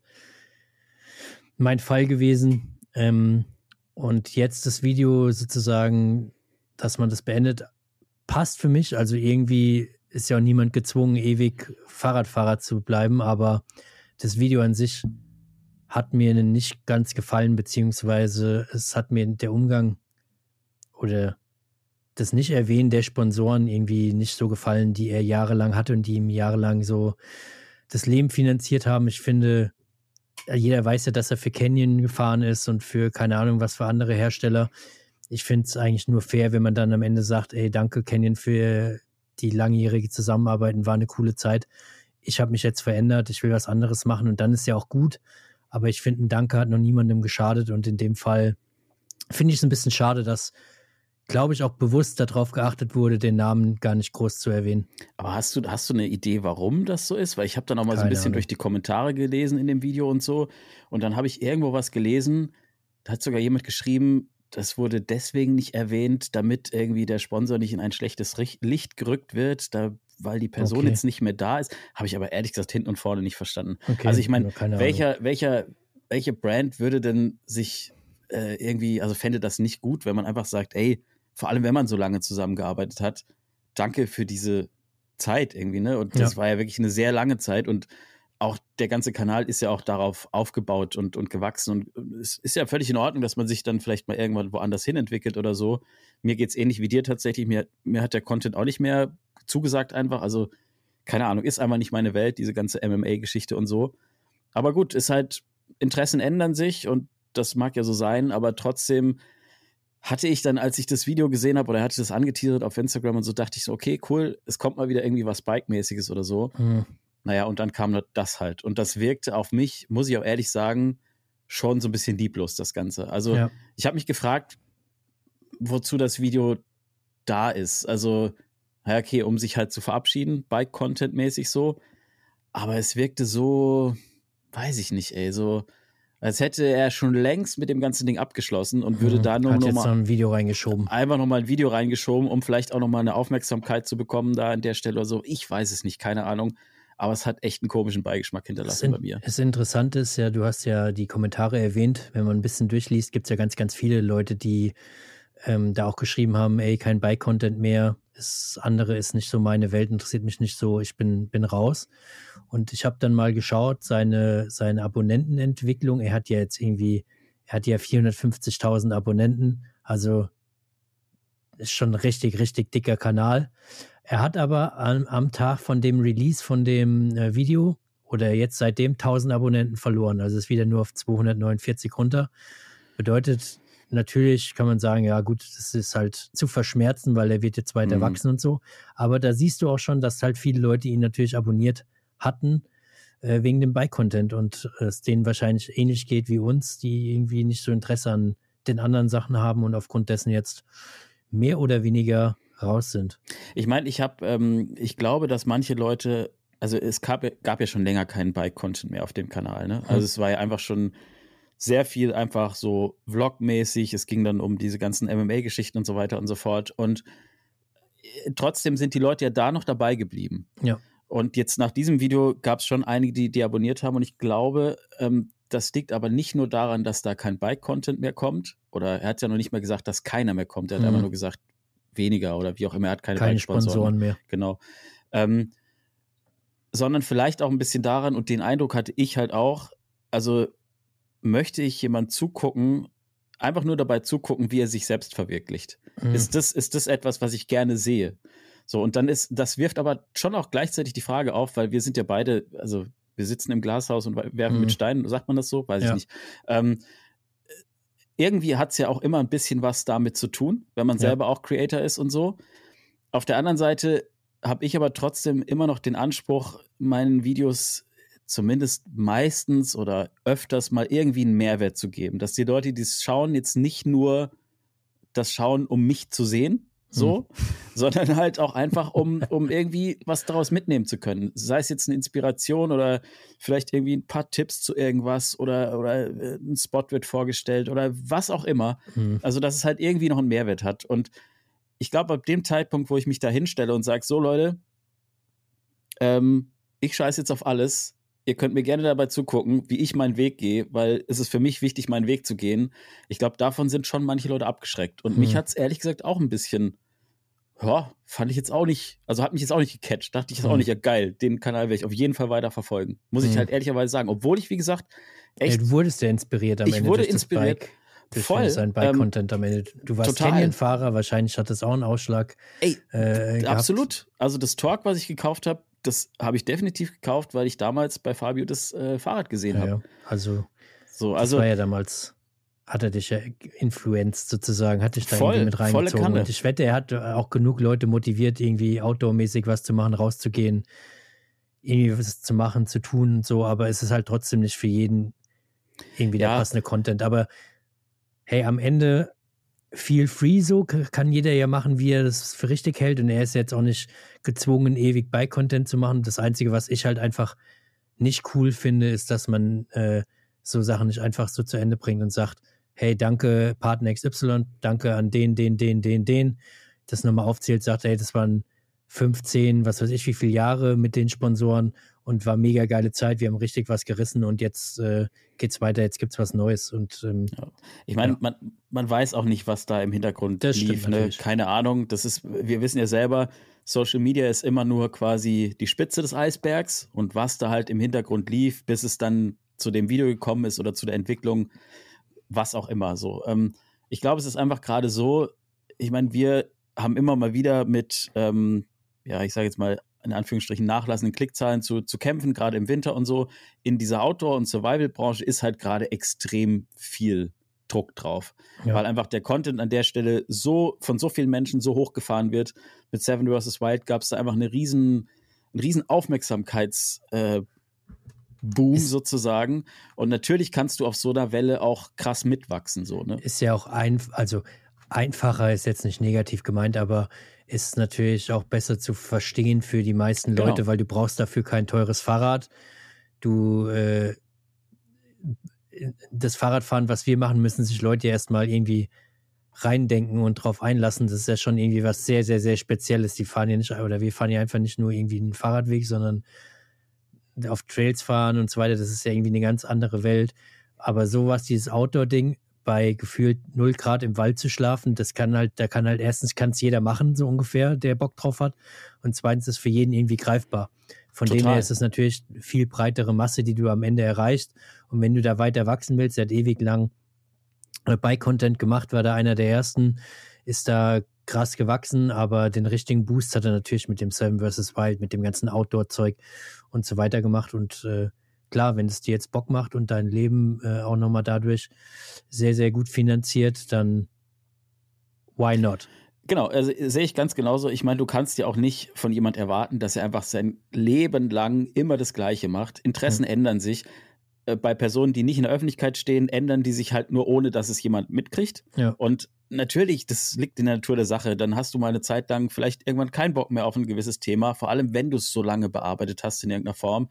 [SPEAKER 2] mein Fall gewesen. Ähm, und jetzt das Video sozusagen, dass man das beendet, passt für mich. Also irgendwie ist ja auch niemand gezwungen, ewig Fahrradfahrer zu bleiben, aber das Video an sich hat mir nicht ganz gefallen, beziehungsweise es hat mir der Umgang oder das Nicht-Erwähnen der Sponsoren irgendwie nicht so gefallen, die er jahrelang hatte und die ihm jahrelang so das Leben finanziert haben. Ich finde, jeder weiß ja, dass er für Canyon gefahren ist und für keine Ahnung was für andere Hersteller. Ich finde es eigentlich nur fair, wenn man dann am Ende sagt, ey, danke Canyon für die langjährige Zusammenarbeit, war eine coole Zeit. Ich habe mich jetzt verändert, ich will was anderes machen und dann ist ja auch gut. Aber ich finde, ein Danke hat noch niemandem geschadet und in dem Fall finde ich es ein bisschen schade, dass, glaube ich, auch bewusst darauf geachtet wurde, den Namen gar nicht groß zu erwähnen.
[SPEAKER 1] Aber hast du, hast du eine Idee, warum das so ist? Weil ich habe dann auch mal so ein
[SPEAKER 2] Keine
[SPEAKER 1] bisschen
[SPEAKER 2] Ahnung.
[SPEAKER 1] durch die Kommentare gelesen in dem Video und so. Und dann habe ich irgendwo was gelesen, da hat sogar jemand geschrieben, das wurde deswegen nicht erwähnt, damit irgendwie der Sponsor nicht in ein schlechtes Licht gerückt wird, da, weil die Person
[SPEAKER 2] Okay.
[SPEAKER 1] jetzt nicht mehr da ist. Habe ich aber ehrlich gesagt hinten und vorne nicht verstanden.
[SPEAKER 2] Okay,
[SPEAKER 1] Also ich meine,
[SPEAKER 2] keine
[SPEAKER 1] welcher, welcher, welche Brand würde denn sich äh, irgendwie, also fände das nicht gut, wenn man einfach sagt, ey, vor allem wenn man so lange zusammengearbeitet hat, danke für diese Zeit irgendwie, ne? Und das
[SPEAKER 2] Ja.
[SPEAKER 1] war ja wirklich eine sehr lange Zeit und auch der ganze Kanal ist ja auch darauf aufgebaut und, und gewachsen. Und es ist ja völlig in Ordnung, dass man sich dann vielleicht mal irgendwann woanders hin entwickelt oder so. Mir geht's ähnlich wie dir tatsächlich. Mir, mir hat der Content auch nicht mehr zugesagt einfach. Also, keine Ahnung, ist einfach nicht meine Welt, diese ganze MMA-Geschichte und so. Aber gut, ist halt, Interessen ändern sich und das mag ja so sein, aber trotzdem hatte ich dann, als ich das Video gesehen habe oder er hatte das angeteasert auf Instagram und so, dachte ich so, okay, cool, es kommt mal wieder irgendwie was Bike-mäßiges oder so.
[SPEAKER 2] Hm.
[SPEAKER 1] Naja, und dann kam das halt. Und das wirkte auf mich, muss ich auch ehrlich sagen, schon so ein bisschen lieblos, das Ganze. Also,
[SPEAKER 2] Ja.
[SPEAKER 1] ich habe mich gefragt, wozu das Video da ist. Also, ja, okay, um sich halt zu verabschieden, Bike-Content-mäßig so. Aber es wirkte so, weiß ich nicht, ey, so, als hätte er schon längst mit dem ganzen Ding abgeschlossen und würde
[SPEAKER 2] Hm.
[SPEAKER 1] da nur noch
[SPEAKER 2] jetzt
[SPEAKER 1] mal
[SPEAKER 2] noch ein Video reingeschoben.
[SPEAKER 1] einfach noch mal ein Video reingeschoben, um vielleicht auch noch mal eine Aufmerksamkeit zu bekommen da an der Stelle oder so. Ich weiß es nicht, keine Ahnung. Aber es hat echt einen komischen Beigeschmack hinterlassen
[SPEAKER 2] in,
[SPEAKER 1] bei mir.
[SPEAKER 2] das Interessante ist ja, du hast ja die Kommentare erwähnt. Wenn man ein bisschen durchliest, gibt es ja ganz, ganz viele Leute, die ähm, da auch geschrieben haben, ey, kein Bike-Content mehr. Das andere ist nicht so meine Welt, interessiert mich nicht so, ich bin, bin raus. Und ich habe dann mal geschaut, seine, seine Abonnentenentwicklung. Er hat ja jetzt irgendwie, er hat ja 450.000 Abonnenten. Also ist schon richtig, richtig dicker Kanal. Er hat aber am, am Tag von dem Release von dem äh, Video oder jetzt seitdem 1000 Abonnenten verloren. Also ist wieder nur auf 249 runter. Bedeutet, natürlich kann man sagen, ja gut, das ist halt zu verschmerzen, weil er wird jetzt weiter
[SPEAKER 1] Mhm.
[SPEAKER 2] wachsen und so. Aber da siehst du auch schon, dass halt viele Leute ihn natürlich abonniert hatten äh, wegen dem Bike-Content und äh, es denen wahrscheinlich ähnlich geht wie uns, die irgendwie nicht so Interesse an den anderen Sachen haben und aufgrund dessen jetzt mehr oder weniger raus sind.
[SPEAKER 1] Ich meine, ich habe, ähm, ich glaube, dass manche Leute, also es gab, gab ja schon länger keinen Bike-Content mehr auf dem Kanal, ne? Also
[SPEAKER 2] Hm.
[SPEAKER 1] es war ja einfach schon sehr viel einfach so Vlog-mäßig. Es ging dann um diese ganzen MMA-Geschichten und so weiter und so fort. Und äh, trotzdem sind die Leute ja da noch dabei geblieben.
[SPEAKER 2] Ja.
[SPEAKER 1] Und jetzt nach diesem Video gab es schon einige, die, die abonniert haben. Und ich glaube, ähm, das liegt aber nicht nur daran, dass da kein Bike-Content mehr kommt. Oder er hat ja noch nicht mal gesagt, dass keiner mehr kommt. Er hat
[SPEAKER 2] Mhm.
[SPEAKER 1] einfach nur gesagt, weniger oder wie auch immer. Er hat keine,
[SPEAKER 2] Keine. Sponsoren mehr.
[SPEAKER 1] Genau. Ähm, sondern vielleicht auch ein bisschen daran, und den Eindruck hatte ich halt auch, also möchte ich jemand zugucken, einfach nur dabei zugucken, wie er sich selbst verwirklicht.
[SPEAKER 2] Mhm.
[SPEAKER 1] Ist, das, ist das etwas, was ich gerne sehe? So, und dann ist, das wirft aber schon auch gleichzeitig die Frage auf, weil wir sind ja beide, also wir sitzen im Glashaus und werfen
[SPEAKER 2] Mhm.
[SPEAKER 1] mit Steinen, sagt man das so? Weiß
[SPEAKER 2] Ja.
[SPEAKER 1] ich nicht. Ähm, irgendwie hat es ja auch immer ein bisschen was damit zu tun, wenn man
[SPEAKER 2] Ja.
[SPEAKER 1] selber auch Creator ist und so. Auf der anderen Seite habe ich aber trotzdem immer noch den Anspruch, meinen Videos zumindest meistens oder öfters mal irgendwie einen Mehrwert zu geben. Dass die Leute, die es schauen, jetzt nicht nur das schauen, um mich zu sehen, so, sondern halt auch einfach, um, um irgendwie was daraus mitnehmen zu können. Sei es jetzt eine Inspiration oder vielleicht irgendwie ein paar Tipps zu irgendwas oder, oder äh, ein Spot wird vorgestellt oder was auch immer.
[SPEAKER 2] Mhm.
[SPEAKER 1] Also, dass es halt irgendwie noch einen Mehrwert hat. Und ich glaube, ab dem Zeitpunkt, wo ich mich da hinstelle und sage, so Leute, ähm, ich scheiße jetzt auf alles. Ihr könnt mir gerne dabei zugucken, wie ich meinen Weg gehe, weil es ist für mich wichtig, meinen Weg zu gehen. Ich glaube, davon sind schon manche Leute abgeschreckt. Und mich
[SPEAKER 2] Hm.
[SPEAKER 1] hat es ehrlich gesagt auch ein bisschen, ja, fand ich jetzt auch nicht, also hat mich jetzt auch nicht gecatcht. Dachte ich jetzt auch
[SPEAKER 2] Hm.
[SPEAKER 1] nicht, ja geil, den Kanal werde ich auf jeden Fall weiter verfolgen. Muss ich
[SPEAKER 2] Hm.
[SPEAKER 1] halt ehrlicherweise sagen. Obwohl ich, wie gesagt,
[SPEAKER 2] Ja,
[SPEAKER 1] echt
[SPEAKER 2] du wurdest ja inspiriert am
[SPEAKER 1] Ich
[SPEAKER 2] Ende
[SPEAKER 1] wurde
[SPEAKER 2] durch
[SPEAKER 1] inspiriert.
[SPEAKER 2] Bike. Durch
[SPEAKER 1] voll,
[SPEAKER 2] sein
[SPEAKER 1] ähm,
[SPEAKER 2] Bike-Content am Ende. Du warst. Canyon-Fahrer, wahrscheinlich hat das auch einen Ausschlag.
[SPEAKER 1] Ey,
[SPEAKER 2] äh.
[SPEAKER 1] Absolut. Also das Torque, was ich gekauft habe, das habe ich definitiv gekauft, weil ich damals bei Fabio das äh, Fahrrad gesehen
[SPEAKER 2] Ja,
[SPEAKER 1] habe.
[SPEAKER 2] Also,
[SPEAKER 1] So,
[SPEAKER 2] also das war ja damals, hat er dich ja influenced sozusagen, hat dich da
[SPEAKER 1] Voll,
[SPEAKER 2] irgendwie mit reingezogen. Und ich wette, er hat auch genug Leute motiviert, irgendwie outdoor-mäßig was zu machen, rauszugehen, irgendwie was zu machen, zu tun und so, aber es ist halt trotzdem nicht für jeden irgendwie ja. der passende Content. Aber hey, am Ende viel free so, kann jeder ja machen, wie er das für richtig hält. Und er ist jetzt auch nicht gezwungen, ewig bei Content zu machen. Das Einzige, was ich halt einfach nicht cool finde, ist, dass man äh, so Sachen nicht einfach so zu Ende bringt und sagt, hey, danke Partner XY, danke an den, den, den, den, den. Das nochmal aufzählt, sagt, hey, das waren 15, was weiß ich, wie viele Jahre mit den Sponsoren und war mega geile Zeit. Wir haben richtig was gerissen und jetzt äh, geht's weiter, jetzt gibt's was Neues. Und ähm,
[SPEAKER 1] ja. ich meine, ja. man, man weiß auch nicht, was da im Hintergrund das lief. Ne? Keine Ahnung. Das ist, wir wissen ja selber, Social Media ist immer nur quasi die Spitze des Eisbergs und was da halt im Hintergrund lief, bis es dann zu dem Video gekommen ist oder zu der Entwicklung, was auch immer so. Ähm, ich glaube, es ist einfach gerade so, ich meine, wir haben immer mal wieder mit, ähm, ja, ich sage jetzt mal, in Anführungsstrichen nachlassenden Klickzahlen zu, zu kämpfen, gerade im Winter und so. In dieser Outdoor- und Survival-Branche ist halt gerade extrem viel Druck drauf, ja. weil einfach der Content an der Stelle so von so vielen Menschen so hochgefahren wird. Mit Seven vs. Wild gab es da einfach eine riesen, einen riesen Aufmerksamkeits äh, sozusagen. Und natürlich kannst du auf so einer Welle auch krass mitwachsen, so, ne?
[SPEAKER 2] Ist ja auch ein, also einfacher ist jetzt nicht negativ gemeint, aber ist natürlich auch besser zu verstehen für die meisten genau. Leute, weil du brauchst dafür kein teures Fahrrad. Du äh, das Fahrradfahren, was wir machen, müssen sich Leute erstmal irgendwie reindenken und drauf einlassen. Das ist ja schon irgendwie was sehr, sehr, sehr Spezielles. Die fahren ja nicht, oder wir fahren ja einfach nicht nur irgendwie einen Fahrradweg, sondern auf Trails fahren und so weiter. Das ist ja irgendwie eine ganz andere Welt. Aber sowas, dieses Outdoor-Ding, bei gefühlt 0 Grad im Wald zu schlafen, das kann halt, da kann halt erstens kann es jeder machen, so ungefähr, der Bock drauf hat. Und zweitens ist für jeden irgendwie greifbar. Von Total. dem her ist es natürlich viel breitere Masse, die du am Ende erreichst. Und wenn du da weiter wachsen willst, der hat ewig lang äh, Bike-Content gemacht, war da einer der ersten, ist da krass gewachsen, aber den richtigen Boost hat er natürlich mit dem Seven vs. Wild, mit dem ganzen Outdoor-Zeug und so weiter gemacht. Und äh, klar, wenn es dir jetzt Bock macht und dein Leben äh, auch nochmal dadurch sehr, sehr gut finanziert, dann why not?
[SPEAKER 1] Genau, also sehe ich ganz genauso. Ich meine, du kannst ja auch nicht von jemand erwarten, dass er einfach sein Leben lang immer das Gleiche macht. Interessen hm. ändern sich. Äh, bei Personen, die nicht in der Öffentlichkeit stehen, ändern die sich halt nur ohne, dass es jemand mitkriegt. Ja. Und natürlich, das liegt in der Natur der Sache. Dann hast du mal eine Zeit lang vielleicht irgendwann keinen Bock mehr auf ein gewisses Thema, vor allem wenn du es so lange bearbeitet hast in irgendeiner Form.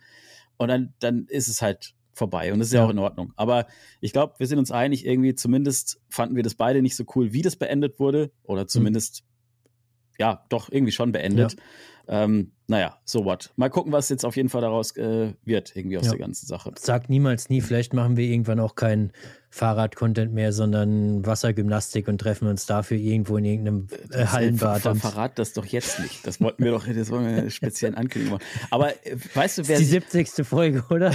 [SPEAKER 1] Und dann, dann ist es halt vorbei. Und das ist ja, ja auch in Ordnung. Aber ich glaube, wir sind uns einig, irgendwie zumindest fanden wir das beide nicht so cool, wie das beendet wurde. Oder mhm. zumindest, mhm. ja, doch irgendwie schon beendet. Ja. Ähm, naja, so what. Mal gucken, was jetzt auf jeden Fall daraus äh, wird, irgendwie aus ja. der ganzen Sache.
[SPEAKER 2] Sag niemals nie, vielleicht machen wir irgendwann auch keinen Fahrrad-Content mehr, sondern Wassergymnastik und treffen uns dafür irgendwo in irgendeinem äh, Hallenbad.
[SPEAKER 1] Ver verrat das doch jetzt nicht. Das wollten wir doch, das wollen wir Ankündigung machen. Aber äh, weißt du, wer.
[SPEAKER 2] Die 70. Folge, oder?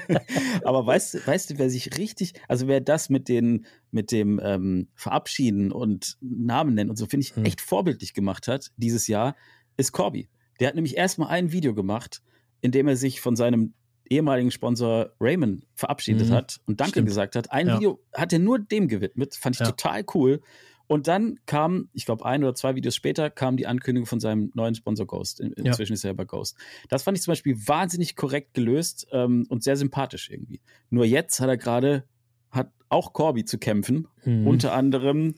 [SPEAKER 1] Aber weißt, du, weißt du, wer sich richtig, also wer das mit den, mit dem ähm, Verabschieden und Namen nennen und so, finde ich, hm. echt vorbildlich gemacht hat dieses Jahr, ist Corby. Der hat nämlich erstmal ein Video gemacht, in dem er sich von seinem ehemaligen Sponsor Raymond verabschiedet mhm. hat und Danke Stimmt. gesagt hat. Ein ja. Video hat er nur dem gewidmet, fand ich ja. total cool. Und dann kam, ich glaube, ein oder zwei Videos später, kam die Ankündigung von seinem neuen Sponsor Ghost. In, inzwischen ja. ist er ja bei Ghost. Das fand ich zum Beispiel wahnsinnig korrekt gelöst ähm, und sehr sympathisch irgendwie. Nur jetzt hat er gerade, hat auch Corby zu kämpfen. Mhm. Unter anderem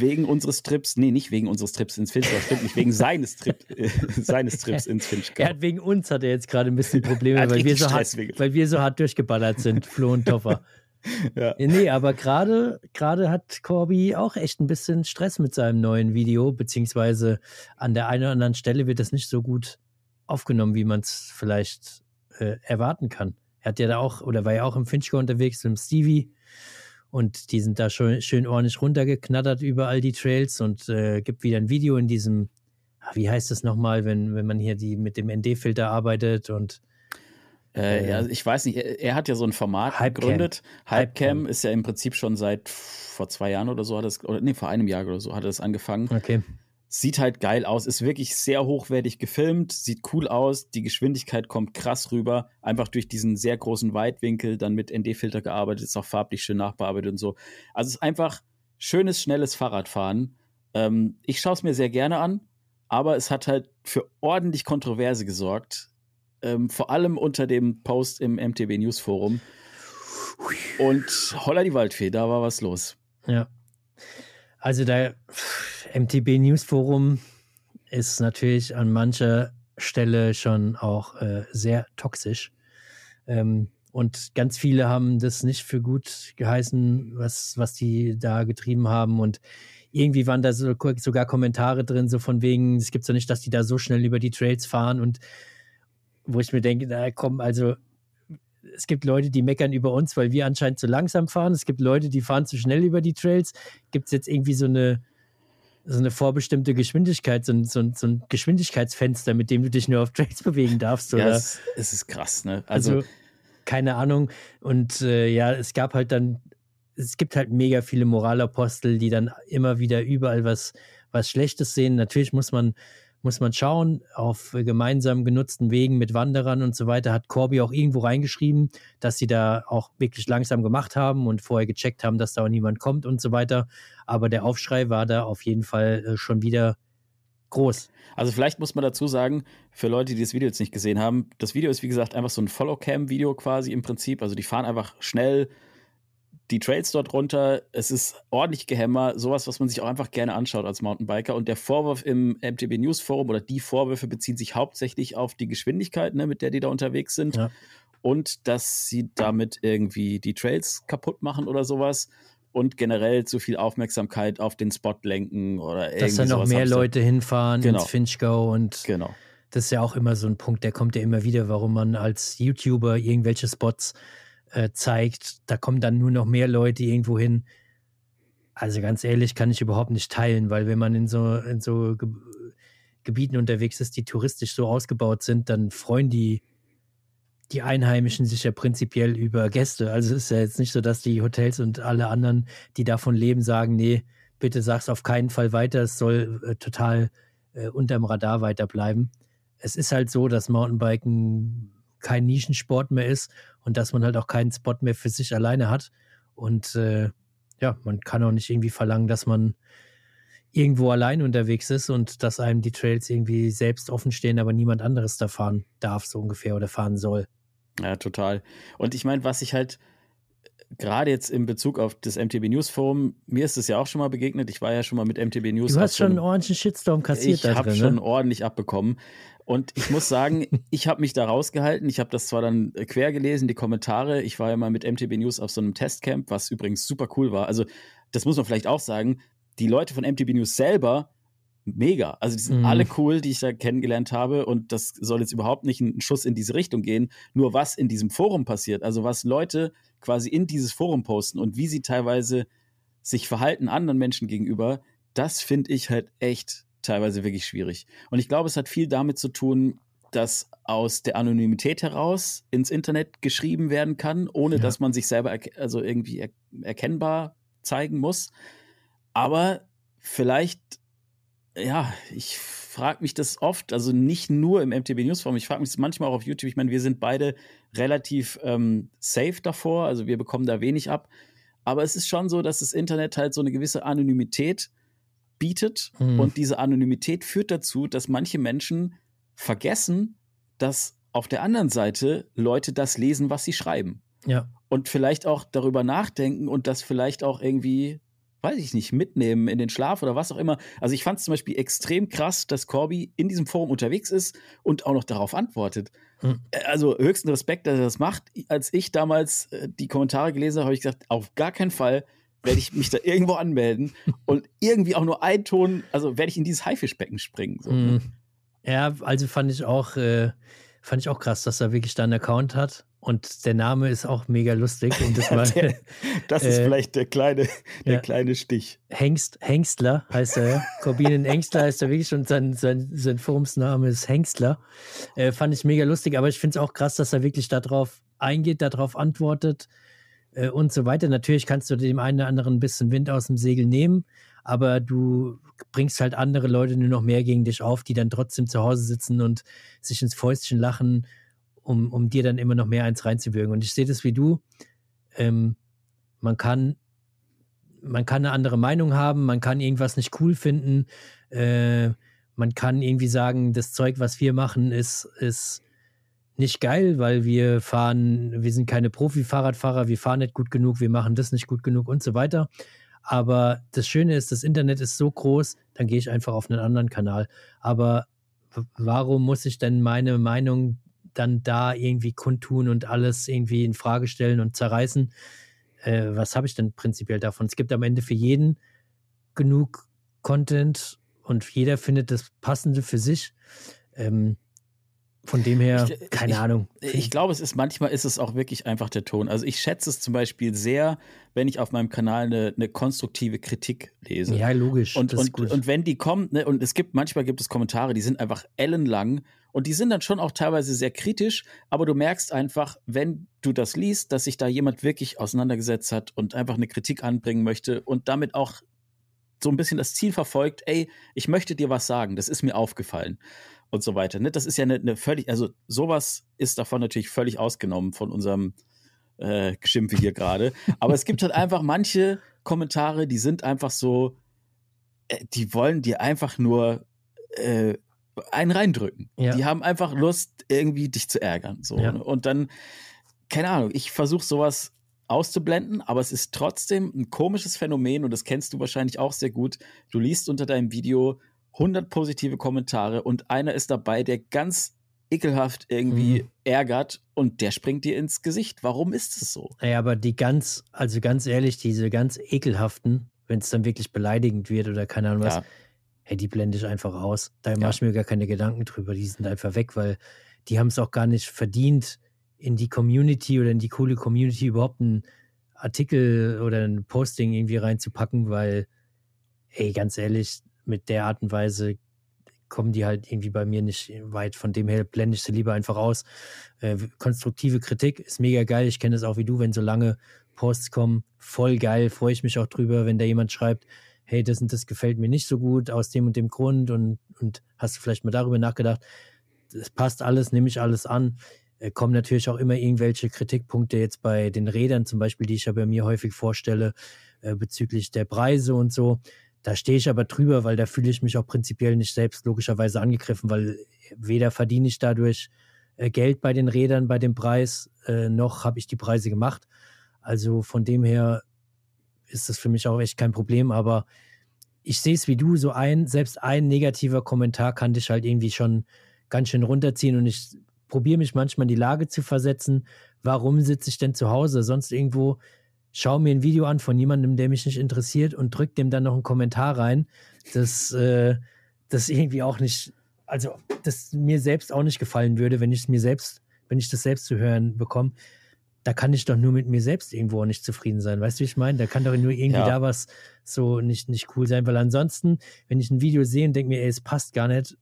[SPEAKER 1] wegen unseres Trips, nee, nicht wegen unseres Trips ins Finchgau, stimmt nicht, wegen seines, Trip, äh, seines Trips ins Finchgau.
[SPEAKER 2] Er hat wegen uns hat er jetzt gerade ein bisschen Probleme, weil wir, so hart, weil wir so hart durchgeballert sind, Flo und Toffer. ja. Nee, aber gerade gerade hat Corby auch echt ein bisschen Stress mit seinem neuen Video, beziehungsweise an der einen oder anderen Stelle wird das nicht so gut aufgenommen, wie man es vielleicht äh, erwarten kann. Er hat ja da auch, oder war ja auch im Finchgau unterwegs mit dem Stevie und die sind da schon schön ordentlich runtergeknattert über all die Trails und äh, gibt wieder ein Video in diesem, ah, wie heißt das nochmal, wenn, wenn man hier die mit dem ND-Filter arbeitet und
[SPEAKER 1] äh, ja, ich weiß nicht, er, er, hat ja so ein Format Hypecam. gegründet. Hypecam Hype ist ja im Prinzip schon seit vor zwei Jahren oder so hat es, oder nee, vor einem Jahr oder so hat er das angefangen.
[SPEAKER 2] Okay.
[SPEAKER 1] Sieht halt geil aus, ist wirklich sehr hochwertig gefilmt, sieht cool aus, die Geschwindigkeit kommt krass rüber, einfach durch diesen sehr großen Weitwinkel, dann mit ND-Filter gearbeitet, ist auch farblich schön nachbearbeitet und so. Also es ist einfach schönes, schnelles Fahrradfahren. Ähm, ich schaue es mir sehr gerne an, aber es hat halt für ordentlich Kontroverse gesorgt, ähm, vor allem unter dem Post im MTB News Forum. Und holla die Waldfee, da war was los.
[SPEAKER 2] Ja. Also der MTB News Forum ist natürlich an mancher Stelle schon auch äh, sehr toxisch. Ähm, und ganz viele haben das nicht für gut geheißen, was, was die da getrieben haben. Und irgendwie waren da so, sogar Kommentare drin, so von wegen, es gibt so nicht, dass die da so schnell über die Trails fahren. Und wo ich mir denke, na komm, also es gibt Leute, die meckern über uns, weil wir anscheinend zu langsam fahren. Es gibt Leute, die fahren zu schnell über die Trails. Gibt es jetzt irgendwie so eine, so eine vorbestimmte Geschwindigkeit, so ein, so, ein, so ein, Geschwindigkeitsfenster, mit dem du dich nur auf Trails bewegen darfst? Oder?
[SPEAKER 1] Ja, es, es ist krass, ne? Also,
[SPEAKER 2] also keine Ahnung. Und äh, ja, es gab halt dann, es gibt halt mega viele Moralapostel, die dann immer wieder überall was, was Schlechtes sehen. Natürlich muss man, muss man schauen, auf gemeinsam genutzten Wegen mit Wanderern und so weiter hat Corby auch irgendwo reingeschrieben, dass sie da auch wirklich langsam gemacht haben und vorher gecheckt haben, dass da auch niemand kommt und so weiter. Aber der Aufschrei war da auf jeden Fall äh, schon wieder groß.
[SPEAKER 1] Also vielleicht muss man dazu sagen, für Leute, die das Video jetzt nicht gesehen haben, das Video ist wie gesagt einfach so ein Follow-Cam-Video quasi im Prinzip. Also die fahren einfach schnell die Trails dort runter. Es ist ordentlich Gehämmer, sowas, was man sich auch einfach gerne anschaut als Mountainbiker. Und der Vorwurf im MTB News Forum oder die Vorwürfe beziehen sich hauptsächlich auf die Geschwindigkeit, ne, mit der die da unterwegs sind. Ja. Und dass sie damit irgendwie die Trails kaputt machen oder sowas und generell zu viel Aufmerksamkeit auf den Spot lenken oder irgendwie
[SPEAKER 2] Dass da noch mehr Leute hinfahren genau. ins Finchgau und
[SPEAKER 1] genau.
[SPEAKER 2] das ist ja auch immer so ein Punkt, der kommt ja immer wieder, warum man als YouTuber irgendwelche Spots äh, zeigt. Da kommen dann nur noch mehr Leute irgendwo hin. Also ganz ehrlich, kann ich überhaupt nicht teilen, weil wenn man in so, in so Ge Gebieten unterwegs ist, die touristisch so ausgebaut sind, dann freuen die die Einheimischen sich ja prinzipiell über Gäste. Also es ist ja jetzt nicht so, dass die Hotels und alle anderen, die davon leben, sagen, nee, bitte sag's auf keinen Fall weiter, es soll äh, total äh, unterm Radar weiterbleiben. Es ist halt so, dass Mountainbiken kein Nischensport mehr ist und dass man halt auch keinen Spot mehr für sich alleine hat. Und äh, ja, man kann auch nicht irgendwie verlangen, dass man irgendwo allein unterwegs ist und dass einem die Trails irgendwie selbst offen stehen, aber niemand anderes da fahren darf, so ungefähr, oder fahren soll.
[SPEAKER 1] Ja, total. Und ich meine, was ich halt gerade jetzt in Bezug auf das MTB News Forum, mir ist es ja auch schon mal begegnet. Ich war ja schon mal mit MTB News.
[SPEAKER 2] Du hast schon einen ordentlichen Shitstorm kassiert
[SPEAKER 1] ich habe schon ordentlich abbekommen. Und ich muss sagen, ich habe mich da rausgehalten. Ich habe das zwar dann quer gelesen, die Kommentare. Ich war ja mal mit MTB News auf so einem Testcamp, was übrigens super cool war. Also, das muss man vielleicht auch sagen. Die Leute von MTB News selber mega. Also die sind mhm. alle cool, die ich da kennengelernt habe. Und das soll jetzt überhaupt nicht ein Schuss in diese Richtung gehen. Nur was in diesem Forum passiert, also was Leute quasi in dieses Forum posten und wie sie teilweise sich verhalten anderen Menschen gegenüber, das finde ich halt echt teilweise wirklich schwierig. Und ich glaube, es hat viel damit zu tun, dass aus der Anonymität heraus ins Internet geschrieben werden kann, ohne ja. dass man sich selber also irgendwie er erkennbar zeigen muss. Aber vielleicht ja, ich frage mich das oft, also nicht nur im MTB Newsform, ich frage mich das manchmal auch auf YouTube. Ich meine, wir sind beide relativ ähm, safe davor, also wir bekommen da wenig ab. Aber es ist schon so, dass das Internet halt so eine gewisse Anonymität bietet. Mhm. Und diese Anonymität führt dazu, dass manche Menschen vergessen, dass auf der anderen Seite Leute das lesen, was sie schreiben.
[SPEAKER 2] Ja.
[SPEAKER 1] Und vielleicht auch darüber nachdenken und das vielleicht auch irgendwie weiß ich nicht, mitnehmen in den Schlaf oder was auch immer. Also ich fand es zum Beispiel extrem krass, dass Corby in diesem Forum unterwegs ist und auch noch darauf antwortet. Hm. Äh, also höchsten Respekt, dass er das macht. Als ich damals äh, die Kommentare gelesen habe, habe ich gesagt, auf gar keinen Fall werde ich mich da irgendwo anmelden und irgendwie auch nur ein Ton, also werde ich in dieses Haifischbecken springen. So,
[SPEAKER 2] ne? Ja, also fand ich auch, äh, fand ich auch krass, dass er wirklich da einen Account hat und der Name ist auch mega lustig. Um das, mal,
[SPEAKER 1] der, das ist äh, vielleicht der kleine, der ja. kleine Stich.
[SPEAKER 2] Hengst, Hengstler heißt er. Corbinen Hengstler heißt er wirklich und sein, sein, sein Forumsname ist Hengstler. Äh, fand ich mega lustig, aber ich finde es auch krass, dass er wirklich darauf eingeht, darauf antwortet äh, und so weiter. Natürlich kannst du dem einen oder anderen ein bisschen Wind aus dem Segel nehmen, aber du bringst halt andere Leute nur noch mehr gegen dich auf, die dann trotzdem zu Hause sitzen und sich ins Fäustchen lachen um, um dir dann immer noch mehr eins reinzuwirken. Und ich sehe das wie du. Ähm, man kann man kann eine andere Meinung haben, man kann irgendwas nicht cool finden, äh, man kann irgendwie sagen, das Zeug, was wir machen, ist, ist nicht geil, weil wir fahren, wir sind keine Profi-Fahrradfahrer, wir fahren nicht gut genug, wir machen das nicht gut genug und so weiter. Aber das Schöne ist, das Internet ist so groß, dann gehe ich einfach auf einen anderen Kanal. Aber warum muss ich denn meine Meinung dann da irgendwie kundtun und alles irgendwie in Frage stellen und zerreißen? Äh, was habe ich denn prinzipiell davon? Es gibt am Ende für jeden genug Content und jeder findet das Passende für sich. Ähm, von dem her, ich, keine
[SPEAKER 1] ich,
[SPEAKER 2] Ahnung.
[SPEAKER 1] Ich glaube, es ist manchmal ist es auch wirklich einfach der Ton. Also ich schätze es zum Beispiel sehr, wenn ich auf meinem Kanal eine, eine konstruktive Kritik lese.
[SPEAKER 2] Ja, logisch.
[SPEAKER 1] Und, und, und wenn die kommt, ne, und es gibt, manchmal gibt es Kommentare, die sind einfach ellenlang und die sind dann schon auch teilweise sehr kritisch, aber du merkst einfach, wenn du das liest, dass sich da jemand wirklich auseinandergesetzt hat und einfach eine Kritik anbringen möchte und damit auch so ein bisschen das Ziel verfolgt, ey, ich möchte dir was sagen, das ist mir aufgefallen und so weiter. Ne? Das ist ja eine, eine völlig, also sowas ist davon natürlich völlig ausgenommen von unserem äh, Geschimpfe hier gerade. Aber es gibt halt einfach manche Kommentare, die sind einfach so, äh, die wollen dir einfach nur äh, einen reindrücken. Ja. Die haben einfach Lust, irgendwie dich zu ärgern. So. Ja. Ne? Und dann, keine Ahnung, ich versuche sowas auszublenden, aber es ist trotzdem ein komisches Phänomen und das kennst du wahrscheinlich auch sehr gut. Du liest unter deinem Video 100 positive Kommentare und einer ist dabei, der ganz ekelhaft irgendwie mhm. ärgert und der springt dir ins Gesicht. Warum ist es so?
[SPEAKER 2] Ja, aber die ganz, also ganz ehrlich, diese ganz ekelhaften, wenn es dann wirklich beleidigend wird oder keine Ahnung was, ja. hey, die blende ich einfach aus. Da ja. mache ich mir gar keine Gedanken drüber. Die sind einfach weg, weil die haben es auch gar nicht verdient, in die Community oder in die coole Community überhaupt einen Artikel oder ein Posting irgendwie reinzupacken, weil, ey, ganz ehrlich, mit der Art und Weise kommen die halt irgendwie bei mir nicht weit. Von dem her blende ich sie lieber einfach aus. Äh, konstruktive Kritik ist mega geil. Ich kenne es auch wie du, wenn so lange Posts kommen. Voll geil, freue ich mich auch drüber, wenn da jemand schreibt, hey, das und das gefällt mir nicht so gut aus dem und dem Grund und, und hast du vielleicht mal darüber nachgedacht. Das passt alles, nehme ich alles an. Äh, kommen natürlich auch immer irgendwelche Kritikpunkte jetzt bei den Rädern zum Beispiel, die ich ja bei mir häufig vorstelle, äh, bezüglich der Preise und so. Da stehe ich aber drüber, weil da fühle ich mich auch prinzipiell nicht selbst logischerweise angegriffen, weil weder verdiene ich dadurch äh, Geld bei den Rädern, bei dem Preis, äh, noch habe ich die Preise gemacht. Also von dem her ist das für mich auch echt kein Problem, aber ich sehe es wie du, so ein, selbst ein negativer Kommentar kann dich halt irgendwie schon ganz schön runterziehen und ich probiere mich manchmal in die Lage zu versetzen, warum sitze ich denn zu Hause, sonst irgendwo schaue mir ein Video an von jemandem, der mich nicht interessiert und drücke dem dann noch einen Kommentar rein, das, äh, das irgendwie auch nicht, also das mir selbst auch nicht gefallen würde, wenn ich es mir selbst, wenn ich das selbst zu hören bekomme. Da kann ich doch nur mit mir selbst irgendwo auch nicht zufrieden sein. Weißt du, wie ich meine? Da kann doch nur irgendwie ja. da was so nicht, nicht cool sein, weil ansonsten, wenn ich ein Video sehe und denke mir, ey, es passt gar nicht,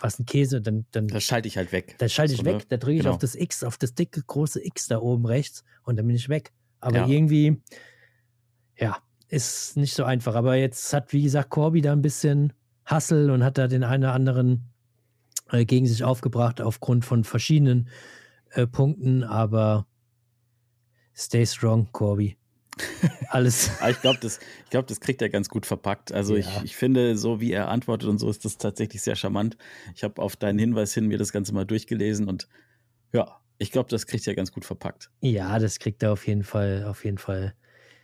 [SPEAKER 2] was ein Käse, dann. dann
[SPEAKER 1] das schalte ich halt weg.
[SPEAKER 2] Da schalte ich so, weg, ne? da drücke ich genau. auf das X, auf das dicke, große X da oben rechts und dann bin ich weg. Aber ja. irgendwie, ja, ist nicht so einfach. Aber jetzt hat, wie gesagt, Corby da ein bisschen Hassel und hat da den einen oder anderen äh, gegen sich aufgebracht aufgrund von verschiedenen äh, Punkten. Aber stay strong, Corby. Alles.
[SPEAKER 1] ich glaube, das, glaub, das kriegt er ganz gut verpackt. Also ja. ich, ich finde, so wie er antwortet und so, ist das tatsächlich sehr charmant. Ich habe auf deinen Hinweis hin mir das Ganze mal durchgelesen und ja, ich glaube, das kriegt er ganz gut verpackt.
[SPEAKER 2] Ja, das kriegt er auf jeden Fall, auf jeden Fall.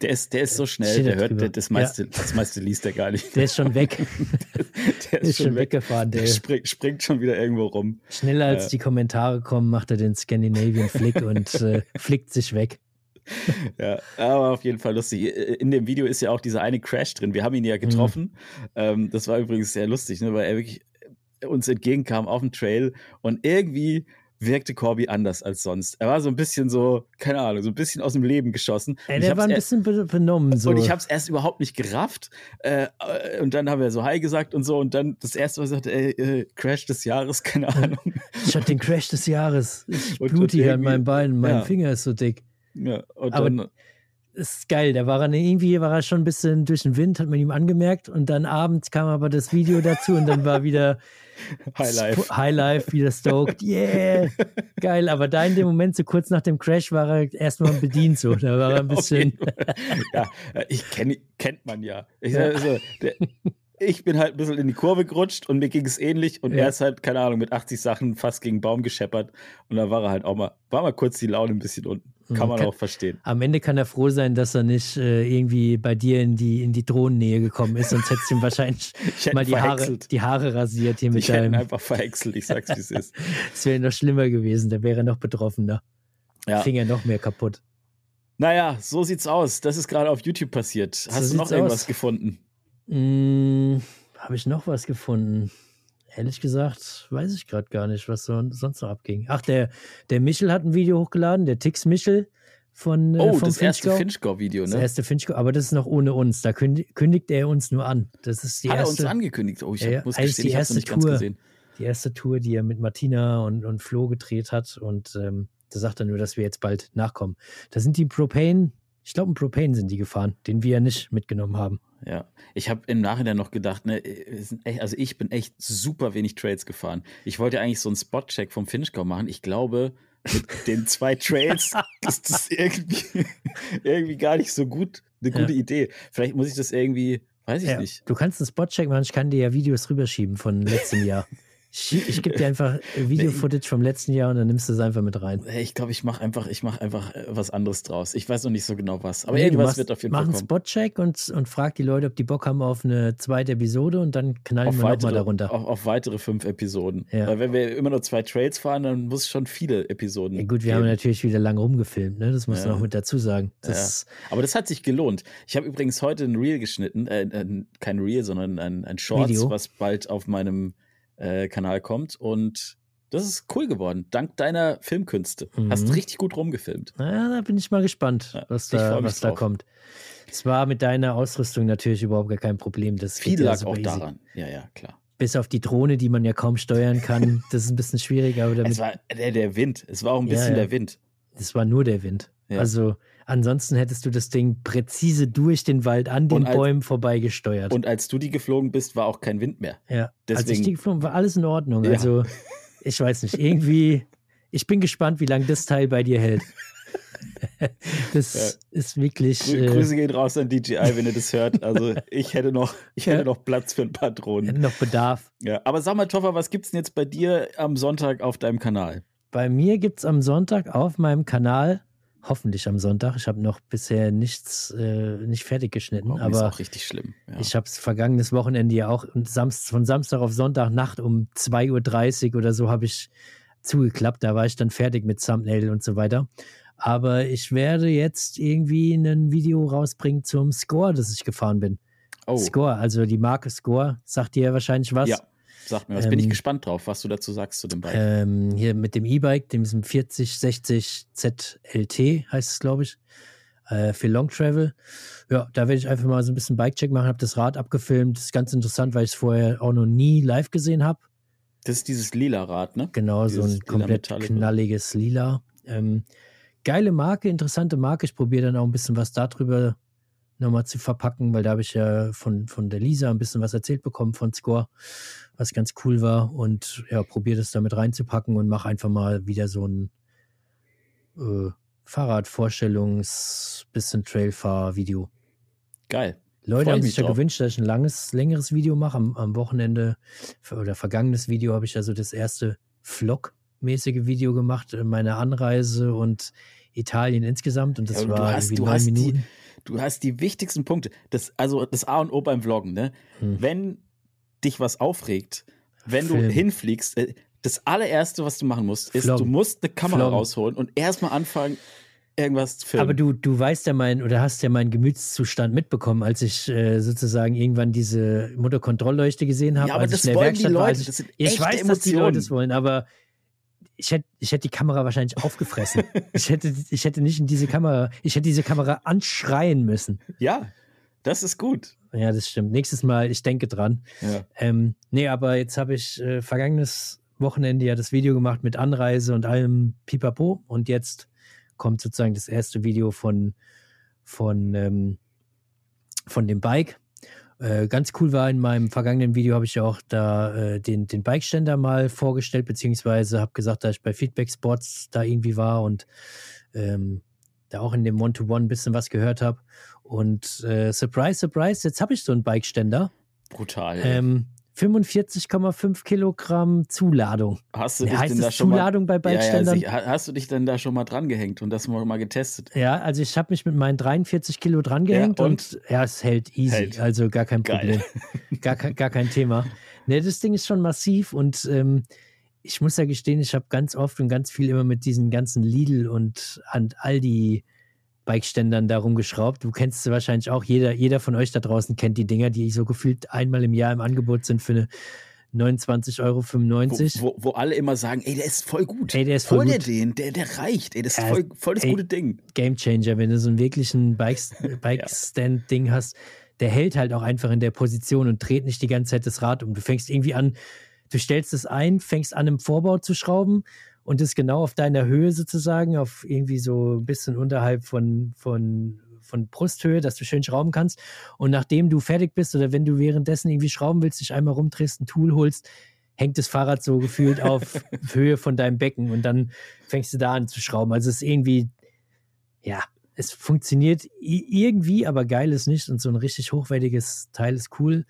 [SPEAKER 1] Der ist, der ist so schnell, der hört, der, das, meiste, ja. das meiste liest er gar nicht.
[SPEAKER 2] Der ist schon weg. der, ist, ist, schon weg. weggefahren.
[SPEAKER 1] Der, der springt, springt, schon wieder irgendwo rum.
[SPEAKER 2] Schneller als äh. die Kommentare kommen, macht er den Scandinavian Flick und äh, flickt sich weg.
[SPEAKER 1] ja, aber auf jeden Fall lustig. In dem Video ist ja auch dieser eine Crash drin. Wir haben ihn ja mhm. getroffen. Mhm. Ähm, das war übrigens sehr lustig, ne, weil er wirklich uns entgegenkam auf dem Trail und irgendwie wirkte Corby anders als sonst. Er war so ein bisschen so, keine Ahnung, so ein bisschen aus dem Leben geschossen.
[SPEAKER 2] Ey, der war ein bisschen benommen. So.
[SPEAKER 1] Und ich habe es erst überhaupt nicht gerafft. Äh, und dann haben wir so Hi gesagt und so. Und dann das erste Mal sagte, ey, äh, Crash des Jahres, keine Ahnung.
[SPEAKER 2] Ich hatte den Crash des Jahres. Ich blute hier an meinen Beinen. Mein ja. Finger ist so dick.
[SPEAKER 1] Ja, und Aber dann
[SPEAKER 2] ist geil. Da war er irgendwie war er schon ein bisschen durch den Wind, hat man ihm angemerkt. Und dann abends kam aber das Video dazu und dann war wieder
[SPEAKER 1] Highlife.
[SPEAKER 2] Wieder stoked. Yeah, geil. Aber da in dem Moment, so kurz nach dem Crash, war er erstmal bedient so. Da war er ein bisschen.
[SPEAKER 1] ja, ich kenne kennt man ja. Ich, also, der, ich bin halt ein bisschen in die Kurve gerutscht und mir ging es ähnlich und
[SPEAKER 2] Ja.
[SPEAKER 1] er ist halt, keine Ahnung, mit 80 Sachen fast gegen Baum gescheppert und da war er halt auch mal, war mal kurz die Laune ein bisschen unten. Kann
[SPEAKER 2] Mhm,
[SPEAKER 1] man
[SPEAKER 2] kann-
[SPEAKER 1] auch verstehen.
[SPEAKER 2] Am Ende kann er froh sein, dass er nicht äh, irgendwie bei dir in die, in die Drohnennähe gekommen ist, sonst hättest du ihm wahrscheinlich
[SPEAKER 1] Ich
[SPEAKER 2] mal die Haare, die Haare rasiert hier mit
[SPEAKER 1] Ich hätte ihn
[SPEAKER 2] deinem.
[SPEAKER 1] einfach verhäckselt, ich sag's wie es ist.
[SPEAKER 2] Es wäre noch schlimmer gewesen, da wäre er noch betroffener.
[SPEAKER 1] Ja.
[SPEAKER 2] Finger noch mehr kaputt.
[SPEAKER 1] Naja, so sieht's aus. Das ist gerade auf YouTube passiert.
[SPEAKER 2] So
[SPEAKER 1] Hast du noch irgendwas
[SPEAKER 2] aus.
[SPEAKER 1] gefunden?
[SPEAKER 2] Hm, Habe ich noch was gefunden? Ehrlich gesagt, weiß ich gerade gar nicht, was so, sonst noch abging. Ach, der, der Michel hat ein Video hochgeladen, der Tix Michel von, äh,
[SPEAKER 1] Oh,
[SPEAKER 2] vom
[SPEAKER 1] das erste
[SPEAKER 2] Finchgau.
[SPEAKER 1] Finchgau-Video,
[SPEAKER 2] Das
[SPEAKER 1] ne?
[SPEAKER 2] erste Finchgau, aber das ist noch ohne uns. Da kündigt, kündigt er uns nur an. Das ist die
[SPEAKER 1] Hat er uns
[SPEAKER 2] erste,
[SPEAKER 1] angekündigt? Oh, ich
[SPEAKER 2] Ja,
[SPEAKER 1] muss gestehen,
[SPEAKER 2] die
[SPEAKER 1] ich hab's
[SPEAKER 2] erste
[SPEAKER 1] nicht ganz
[SPEAKER 2] Tour.
[SPEAKER 1] gesehen.
[SPEAKER 2] die erste Tour, die er mit Martina und, und Flo gedreht hat. Und ähm, da sagt er nur, dass wir jetzt bald nachkommen. Da sind die Propane, ich glaube, ein Propane sind die gefahren, den wir ja nicht mitgenommen haben.
[SPEAKER 1] Ja, ich habe im Nachhinein noch gedacht, ne, sind echt, also ich bin echt super wenig Trails gefahren. Ich wollte eigentlich so einen Spot-Check vom Finchgau machen. Ich glaube, mit den zwei Trails ist das irgendwie, irgendwie gar nicht so gut, eine
[SPEAKER 2] Ja.
[SPEAKER 1] gute Idee. Vielleicht muss ich das irgendwie, weiß ich
[SPEAKER 2] Ja,
[SPEAKER 1] nicht.
[SPEAKER 2] Du kannst einen Spotcheck machen, ich kann dir ja Videos rüberschieben von letztem Jahr. Ich, ich gebe dir einfach Video-Footage vom letzten Jahr und dann nimmst du es einfach mit rein.
[SPEAKER 1] Hey, Ich glaube, ich mache einfach, ich mache einfach äh, was anderes draus. Ich weiß noch nicht so genau was, aber
[SPEAKER 2] Nee,
[SPEAKER 1] irgendwas
[SPEAKER 2] machst-
[SPEAKER 1] wird auf jeden
[SPEAKER 2] mach
[SPEAKER 1] Fall
[SPEAKER 2] einen
[SPEAKER 1] kommen.
[SPEAKER 2] Spotcheck und, und frag die Leute, ob die Bock haben auf eine zweite Episode und dann knallen
[SPEAKER 1] Auf
[SPEAKER 2] wir nochmal darunter.
[SPEAKER 1] auf, auf weitere fünf Episoden.
[SPEAKER 2] Ja.
[SPEAKER 1] Weil wenn wir immer nur zwei Trails fahren, dann muss es schon viele Episoden.
[SPEAKER 2] Ja, gut, wir
[SPEAKER 1] geben.
[SPEAKER 2] haben natürlich wieder lang rumgefilmt, ne? Das musst du
[SPEAKER 1] Ja.
[SPEAKER 2] noch mit dazu sagen. Das,
[SPEAKER 1] Aber das hat sich gelohnt. Ich habe übrigens heute ein Reel geschnitten, äh, äh, kein Reel, sondern ein, ein Shorts,
[SPEAKER 2] Video.
[SPEAKER 1] was bald auf meinem äh, Kanal kommt. Und das ist cool geworden, dank deiner Filmkünste.
[SPEAKER 2] Mhm.
[SPEAKER 1] Hast richtig gut rumgefilmt.
[SPEAKER 2] Naja, da bin ich mal gespannt,
[SPEAKER 1] Ja,
[SPEAKER 2] was da, was da kommt. Es war mit deiner Ausrüstung natürlich überhaupt gar kein Problem. Das
[SPEAKER 1] Viel
[SPEAKER 2] ja
[SPEAKER 1] lag auch
[SPEAKER 2] easy.
[SPEAKER 1] daran. Ja, ja, klar.
[SPEAKER 2] Bis auf die Drohne, die man ja kaum steuern kann. Das ist ein bisschen schwierig, aber damit,
[SPEAKER 1] Es war der, der Wind. Es war auch ein
[SPEAKER 2] Ja,
[SPEAKER 1] bisschen
[SPEAKER 2] ja.
[SPEAKER 1] der Wind.
[SPEAKER 2] das war nur der Wind.
[SPEAKER 1] Ja.
[SPEAKER 2] Also ansonsten hättest du das Ding präzise durch den Wald an den
[SPEAKER 1] als-
[SPEAKER 2] Bäumen vorbeigesteuert.
[SPEAKER 1] Und als du die geflogen bist, war auch kein Wind mehr.
[SPEAKER 2] ja, als ich
[SPEAKER 1] deswegen-
[SPEAKER 2] die geflogen war alles in Ordnung.
[SPEAKER 1] Ja.
[SPEAKER 2] Also ich weiß nicht, irgendwie, ich bin gespannt, wie lange das Teil bei dir hält. das ist wirklich.
[SPEAKER 1] Grü
[SPEAKER 2] Äh,
[SPEAKER 1] Grüße gehen raus an DJI, wenn ihr das hört. Also ich hätte noch, ich
[SPEAKER 2] Ja.
[SPEAKER 1] hätte noch Platz für ein paar Drohnen.
[SPEAKER 2] hätte noch Bedarf.
[SPEAKER 1] Ja, aber sag mal, Toffer, was gibt's denn jetzt bei dir am Sonntag auf deinem Kanal?
[SPEAKER 2] Bei mir gibt es am Sonntag auf meinem Kanal, hoffentlich am Sonntag, ich habe noch bisher nichts, äh, nicht fertig geschnitten,
[SPEAKER 1] Oh, mir ist
[SPEAKER 2] aber
[SPEAKER 1] auch richtig schlimm. Ja.
[SPEAKER 2] ich habe es vergangenes Wochenende ja auch und Samst, von Samstag auf Sonntag Nacht um 2.30 Uhr oder so habe ich zugeklappt. Da war ich dann fertig mit Thumbnail und so weiter. Aber ich werde jetzt irgendwie ein Video rausbringen zum Score, das ich gefahren bin.
[SPEAKER 1] oh,
[SPEAKER 2] Score, also die Marke Score, sagt dir wahrscheinlich was.
[SPEAKER 1] ja, sag mir, was bin ich
[SPEAKER 2] Ähm,
[SPEAKER 1] gespannt drauf, was du dazu sagst zu dem Bike.
[SPEAKER 2] Ähm, hier mit dem E-Bike, dem diesem 4060 ZLT heißt es, glaube ich, äh, für Long Travel. Ja, da werde ich einfach mal so ein bisschen Bike-Check machen, habe das Rad abgefilmt. Das ist ganz interessant, weil ich es vorher auch noch nie live gesehen habe.
[SPEAKER 1] Das ist dieses lila Rad, ne?
[SPEAKER 2] Genau, so
[SPEAKER 1] Dieses
[SPEAKER 2] ein
[SPEAKER 1] lila
[SPEAKER 2] komplett knalliges Lila. Ähm, geile Marke, interessante Marke. Ich probiere dann auch ein bisschen was darüber nochmal zu verpacken, weil da habe ich ja von, von der Lisa ein bisschen was erzählt bekommen von Score, was ganz cool war. Und ja, probiere das damit reinzupacken und mache einfach mal wieder so ein äh, Fahrradvorstellungs-, bisschen Trailfahr-Video.
[SPEAKER 1] Geil.
[SPEAKER 2] Leute haben
[SPEAKER 1] mich
[SPEAKER 2] sich ja gewünscht, dass ich ein langes, längeres Video mache. Am, am Wochenende oder vergangenes Video habe ich ja so das erste Vlog-mäßige Video gemacht, äh, meine Anreise und Italien insgesamt. Und das
[SPEAKER 1] Ja, und
[SPEAKER 2] war
[SPEAKER 1] hast-
[SPEAKER 2] irgendwie neun
[SPEAKER 1] hast die-
[SPEAKER 2] Minuten.
[SPEAKER 1] Du hast die wichtigsten Punkte. Das, also das A und O beim Vloggen, ne?
[SPEAKER 2] Hm.
[SPEAKER 1] Wenn dich was aufregt, wenn du
[SPEAKER 2] Film.
[SPEAKER 1] hinfliegst, äh, das allererste, was du machen musst, ist,
[SPEAKER 2] Vloggen.
[SPEAKER 1] du musst eine Kamera
[SPEAKER 2] Vloggen.
[SPEAKER 1] rausholen und erstmal anfangen, irgendwas zu filmen.
[SPEAKER 2] Aber du, du weißt ja mein, oder hast ja meinen Gemütszustand mitbekommen, als ich äh, sozusagen irgendwann diese Motorkontrollleuchte gesehen habe.
[SPEAKER 1] Ja, aber das wollen die
[SPEAKER 2] Werkstatt war,
[SPEAKER 1] Leute,
[SPEAKER 2] als ich,
[SPEAKER 1] das
[SPEAKER 2] ich weiß, dass die
[SPEAKER 1] Emotionen.
[SPEAKER 2] Leute es wollen, aber ich hätte ich hätte die Kamera wahrscheinlich aufgefressen. ich, hätte, ich hätte nicht in diese Kamera, ich hätte diese Kamera anschreien müssen.
[SPEAKER 1] ja, das ist gut.
[SPEAKER 2] Ja, das stimmt. Nächstes Mal, ich denke dran.
[SPEAKER 1] Ja.
[SPEAKER 2] Ähm, nee, aber jetzt habe ich äh, vergangenes Wochenende ja das Video gemacht mit Anreise und allem Pipapo und jetzt kommt sozusagen das erste Video von, von, ähm, von dem Bike. Äh, ganz cool war in meinem vergangenen Video habe ich ja auch da äh, den, den Bikeständer mal vorgestellt, beziehungsweise habe gesagt, dass ich bei Feedback Sports da irgendwie war und ähm, da auch in dem One-to-One ein bisschen was gehört habe. Und äh, surprise, surprise, jetzt habe ich so einen Bikeständer.
[SPEAKER 1] Brutal.
[SPEAKER 2] Ähm, 45,5 Kilogramm Zuladung.
[SPEAKER 1] Hast du
[SPEAKER 2] Ja,
[SPEAKER 1] dich
[SPEAKER 2] heißt
[SPEAKER 1] denn da schon
[SPEAKER 2] Zuladung bei
[SPEAKER 1] mal, ja, ja, sicher. Ha- hast du dich denn da schon mal dran gehängt und das mal, mal getestet?
[SPEAKER 2] Ja, also ich habe mich mit meinen 43 Kilo dran gehängt
[SPEAKER 1] Ja,
[SPEAKER 2] und? ja, es hält easy,
[SPEAKER 1] Hält.
[SPEAKER 2] also gar kein. Problem. Gar, kein- gar kein Thema. Ne, das Ding ist schon massiv und ähm, ich muss ja gestehen, ich habe ganz oft und ganz viel immer mit diesen ganzen Lidl und, und Aldi Bikeständern da rumgeschraubt. Du kennst sie wahrscheinlich auch. Jeder, jeder von euch da draußen kennt die Dinger, die so gefühlt einmal im Jahr im Angebot sind für eine 29,95 Euro.
[SPEAKER 1] Wo, wo, wo alle immer sagen, ey, der ist voll gut.
[SPEAKER 2] Ey, der ist voll
[SPEAKER 1] Hol dir den, der, der reicht. Ey, das ist
[SPEAKER 2] Ja,
[SPEAKER 1] voll, voll das
[SPEAKER 2] ey.
[SPEAKER 1] gute Ding.
[SPEAKER 2] Gamechanger, wenn du so einen wirklichen Bikes- Bikestand-Ding hast, der hält halt auch einfach in der Position und dreht nicht die ganze Zeit das Rad um. Du fängst irgendwie an, du stellst es ein, fängst an, im Vorbau zu schrauben und ist genau auf deiner Höhe sozusagen, auf irgendwie so ein bisschen unterhalb von, von, von Brusthöhe, dass du schön schrauben kannst. Und nachdem du fertig bist oder wenn du währenddessen irgendwie schrauben willst, dich einmal rumdrehst, ein Tool holst, hängt das Fahrrad so gefühlt auf Höhe von deinem Becken und dann fängst du da an zu schrauben. Also es ist irgendwie, ja, es funktioniert irgendwie, aber geil ist nicht und so ein richtig hochwertiges Teil ist cool.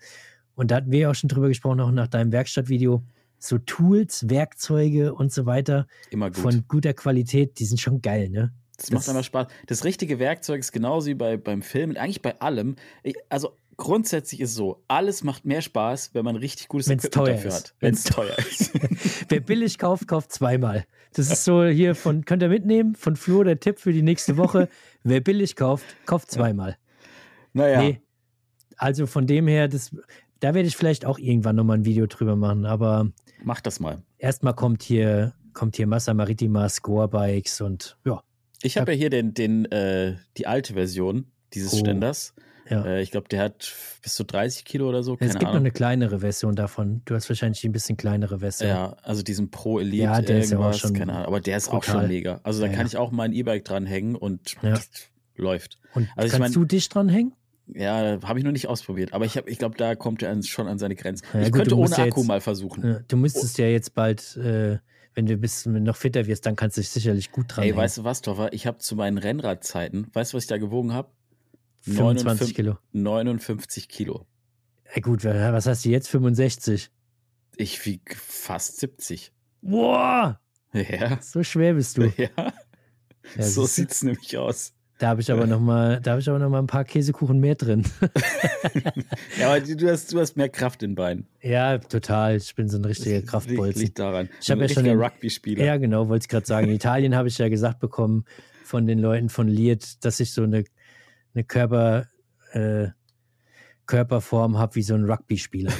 [SPEAKER 2] Und da hatten wir ja auch schon drüber gesprochen, auch nach deinem Werkstattvideo. So Tools, Werkzeuge und so weiter
[SPEAKER 1] Immer gut.
[SPEAKER 2] von guter Qualität, die sind schon geil, ne?
[SPEAKER 1] Das macht
[SPEAKER 2] Das-
[SPEAKER 1] einfach Spaß. Das richtige Werkzeug ist genauso wie bei, beim Filmen, eigentlich bei allem. Also grundsätzlich ist es so, alles macht mehr Spaß, wenn man richtig gutes
[SPEAKER 2] Wenn's
[SPEAKER 1] Equipment
[SPEAKER 2] teuer
[SPEAKER 1] dafür
[SPEAKER 2] ist.
[SPEAKER 1] hat. Wenn es teuer ist.
[SPEAKER 2] Wer billig kauft, kauft zweimal. Das ist so hier von, könnt ihr mitnehmen, von Flo der Tipp für die nächste Woche. Wer billig kauft, kauft zweimal.
[SPEAKER 1] naja,
[SPEAKER 2] Nee. Also von dem her, das, da werde ich vielleicht auch irgendwann nochmal ein Video drüber machen, aber
[SPEAKER 1] mach das mal.
[SPEAKER 2] erstmal kommt hier, kommt hier Massa Maritima Score Bikes und ja,
[SPEAKER 1] Ich habe ja hier den, den, äh, die alte Version dieses
[SPEAKER 2] Oh.
[SPEAKER 1] Ständers.
[SPEAKER 2] ja.
[SPEAKER 1] Äh, ich glaube, der hat bis zu 30 Kilo oder so.
[SPEAKER 2] es
[SPEAKER 1] Keine
[SPEAKER 2] gibt noch
[SPEAKER 1] Ahnung.
[SPEAKER 2] eine kleinere Version davon. Du hast wahrscheinlich ein bisschen kleinere Version.
[SPEAKER 1] Ja, also diesen Pro Elite
[SPEAKER 2] Ja, der ist ja auch schon
[SPEAKER 1] keine Ahnung, aber der ist auch
[SPEAKER 2] brutal.
[SPEAKER 1] schon mega. Also da
[SPEAKER 2] Ja,
[SPEAKER 1] kann
[SPEAKER 2] ja.
[SPEAKER 1] ich auch mein E-Bike dranhängen und
[SPEAKER 2] Ja.
[SPEAKER 1] läuft.
[SPEAKER 2] Und
[SPEAKER 1] Also ich
[SPEAKER 2] kannst
[SPEAKER 1] mein-
[SPEAKER 2] du dich dranhängen?
[SPEAKER 1] Ja, habe ich noch nicht ausprobiert, aber ich, hab- ich glaube, da kommt er schon an seine Grenzen.
[SPEAKER 2] Ja,
[SPEAKER 1] ich
[SPEAKER 2] gut,
[SPEAKER 1] könnte ohne
[SPEAKER 2] ja
[SPEAKER 1] Akku
[SPEAKER 2] jetzt-
[SPEAKER 1] mal versuchen.
[SPEAKER 2] Ja, Du müsstest ja jetzt bald, äh, wenn du bist, noch fitter wirst, dann kannst du dich sicherlich gut dran
[SPEAKER 1] Ey, weißt du was, Toffer? Ich habe zu meinen Rennradzeiten, weißt du, was ich da gewogen habe?
[SPEAKER 2] 25 Kilo.
[SPEAKER 1] 59 Kilo.
[SPEAKER 2] Ey, gut, wa- was hast du jetzt? 65.
[SPEAKER 1] Ich wieg fast 70.
[SPEAKER 2] Boah,
[SPEAKER 1] Ja,
[SPEAKER 2] so schwer bist du.
[SPEAKER 1] ja.
[SPEAKER 2] Ja,
[SPEAKER 1] so sieht's nämlich aus.
[SPEAKER 2] Da habe ich aber noch mal, da habe ich aber noch mal ein paar Käsekuchen mehr drin.
[SPEAKER 1] Ja, aber du hast, du hast mehr Kraft in den Beinen.
[SPEAKER 2] ja, total. Ich bin so ein richtiger Kraftbolzen.
[SPEAKER 1] liegt daran.
[SPEAKER 2] Ich hab
[SPEAKER 1] Ein
[SPEAKER 2] ja schon
[SPEAKER 1] Rugby-Spieler.
[SPEAKER 2] Ja, genau, wollte ich gerade sagen. In Italien habe ich ja gesagt bekommen von den Leuten von Liet, dass ich so eine, eine Körper, äh, Körperform habe wie so ein Rugby-Spieler.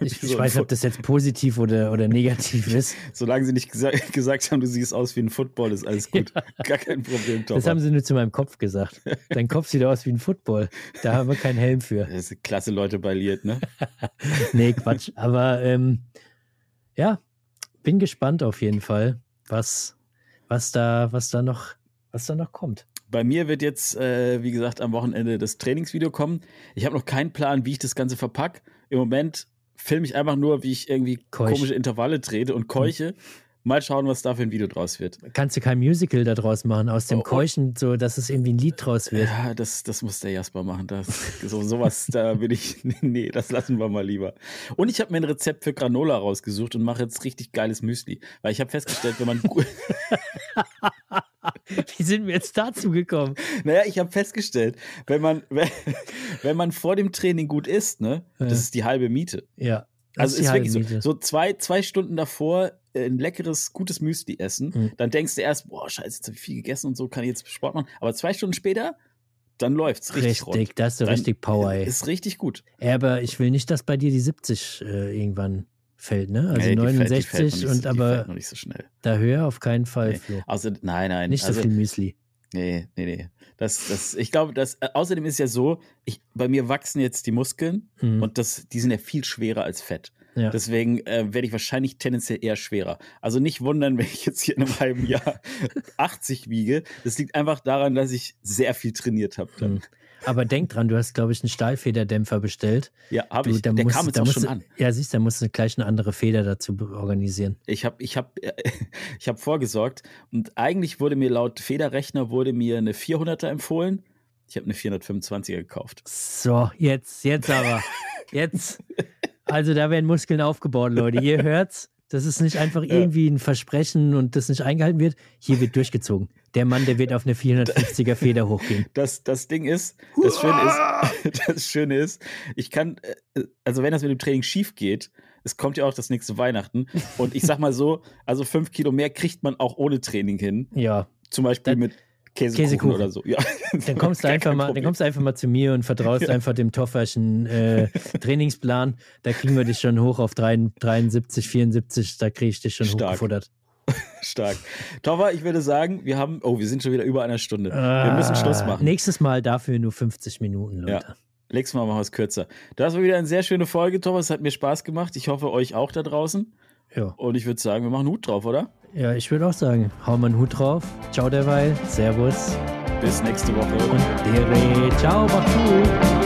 [SPEAKER 2] Ich, ich weiß nicht, ob das jetzt positiv oder, oder negativ ist.
[SPEAKER 1] Solange sie nicht gesa gesagt haben, du siehst aus wie ein Football, ist alles gut. Gar kein Problem,
[SPEAKER 2] Das
[SPEAKER 1] Toffer.
[SPEAKER 2] haben sie nur zu meinem Kopf gesagt. Dein Kopf sieht aus wie ein Football. Da haben wir keinen Helm für.
[SPEAKER 1] Das sind klasse Leute bei Liet, ne?
[SPEAKER 2] Nee, Quatsch. Aber ähm, ja, bin gespannt auf jeden Fall, was, was, da, was, da noch, was da noch kommt.
[SPEAKER 1] Bei mir wird jetzt, äh, wie gesagt, am Wochenende das Trainingsvideo kommen. Ich habe noch keinen Plan, wie ich das Ganze verpack. Im Moment filme ich einfach nur, wie ich irgendwie
[SPEAKER 2] Keuch.
[SPEAKER 1] komische Intervalle trete und keuche. Mal schauen, was da für ein Video draus wird.
[SPEAKER 2] Kannst du kein Musical da draus machen, aus dem
[SPEAKER 1] Oh, oh.
[SPEAKER 2] Keuchen, so dass es irgendwie ein Lied draus wird?
[SPEAKER 1] Ja, das, das muss der Jasper machen. Das, so, sowas, da will ich. Nee, das lassen wir mal lieber. Und ich habe mir ein Rezept für Granola rausgesucht und mache jetzt richtig geiles Müsli. Weil ich habe festgestellt, wenn man.
[SPEAKER 2] Wie sind wir jetzt dazu gekommen?
[SPEAKER 1] Naja, ich habe festgestellt, wenn man, wenn, wenn man vor dem Training gut isst, ne,
[SPEAKER 2] Ja.
[SPEAKER 1] das ist die halbe Miete.
[SPEAKER 2] Ja. das
[SPEAKER 1] Also ist wirklich so,
[SPEAKER 2] Miete.
[SPEAKER 1] so zwei, zwei Stunden davor ein leckeres, gutes Müsli essen,
[SPEAKER 2] Mhm.
[SPEAKER 1] dann denkst du erst, boah, scheiße, jetzt habe ich viel gegessen und so, kann ich jetzt Sport machen. Aber zwei Stunden später, dann läuft's richtig,
[SPEAKER 2] Richtig, das ist so
[SPEAKER 1] Dann
[SPEAKER 2] richtig Power, ey.
[SPEAKER 1] Ist richtig gut.
[SPEAKER 2] Ja, aber ich will nicht, dass bei dir die 70 äh, irgendwann fällt, ne? Also
[SPEAKER 1] Nee, die fällt- die
[SPEAKER 2] 69
[SPEAKER 1] fällt nicht,
[SPEAKER 2] und
[SPEAKER 1] die
[SPEAKER 2] aber
[SPEAKER 1] fällt noch nicht so schnell.
[SPEAKER 2] da höher auf keinen Fall,
[SPEAKER 1] Nee. Also, nein, nein.
[SPEAKER 2] Nicht so
[SPEAKER 1] also,
[SPEAKER 2] viel Müsli.
[SPEAKER 1] Nee, nee, nee. Das, das, ich glaube, das, äh, außerdem ist ja so, ich, bei mir wachsen jetzt die Muskeln
[SPEAKER 2] Mhm.
[SPEAKER 1] und das, die sind ja viel schwerer als Fett.
[SPEAKER 2] Ja.
[SPEAKER 1] Deswegen äh, werde ich wahrscheinlich tendenziell eher schwerer. Also nicht wundern, wenn ich jetzt hier in einem halben Jahr 80 wiege. Das liegt einfach daran, dass ich sehr viel trainiert habe.
[SPEAKER 2] Mhm. Aber denk dran, du hast, glaube ich, einen Stahlfederdämpfer bestellt.
[SPEAKER 1] Ja, habe ich. Der
[SPEAKER 2] musst-
[SPEAKER 1] kam jetzt
[SPEAKER 2] da
[SPEAKER 1] auch
[SPEAKER 2] musst
[SPEAKER 1] schon an.
[SPEAKER 2] Ja, siehst du, da musst du gleich eine andere Feder dazu organisieren.
[SPEAKER 1] Ich habe ich hab, ich hab vorgesorgt und eigentlich wurde mir laut Federrechner wurde mir eine 400er empfohlen. Ich habe eine 425er gekauft.
[SPEAKER 2] So, jetzt, jetzt aber. Jetzt. Also da werden Muskeln aufgebaut, Leute. Ihr hört's. Das ist nicht einfach irgendwie ein Versprechen und das nicht eingehalten wird. Hier wird durchgezogen. Der Mann, der wird auf eine 450er Feder hochgehen.
[SPEAKER 1] Das, das Ding ist, das Schöne ist, das Schöne ist, ich kann, äh, also wenn das mit dem Training schief geht, es kommt ja auch das nächste Weihnachten. Und ich sag mal so, also fünf Kilo mehr kriegt man auch ohne Training hin.
[SPEAKER 2] Ja.
[SPEAKER 1] Zum Beispiel
[SPEAKER 2] Dann-
[SPEAKER 1] mit Käsekuchen,
[SPEAKER 2] Käsekuchen.
[SPEAKER 1] oder so. Ja.
[SPEAKER 2] Dann kommst, du einfach mal, dann kommst du einfach mal zu mir und vertraust einfach dem Tofferschen äh, Trainingsplan. Da kriegen wir dich schon hoch auf 3 73, 74. Da kriege ich dich schon
[SPEAKER 1] Stark.
[SPEAKER 2] hochgefuttert.
[SPEAKER 1] Stark. Tova, ich würde sagen, wir haben, oh, wir sind schon wieder über einer Stunde. wir müssen Schluss
[SPEAKER 2] Ah,
[SPEAKER 1] machen.
[SPEAKER 2] Nächstes Mal dafür nur 50 Minuten, Leute.
[SPEAKER 1] Nächstes Mal machen wir es kürzer. Das war wieder eine sehr schöne Folge, Thomas. Es hat mir Spaß gemacht. Ich hoffe, euch auch da draußen.
[SPEAKER 2] Ja,
[SPEAKER 1] Und ich würde sagen, wir machen Hut drauf, oder?
[SPEAKER 2] Ja ich würde auch sagen, hau mal einen Hut drauf. Ciao derweil. Servus.
[SPEAKER 1] Bis nächste Woche.
[SPEAKER 2] Und Dere. Ciao, mach gut.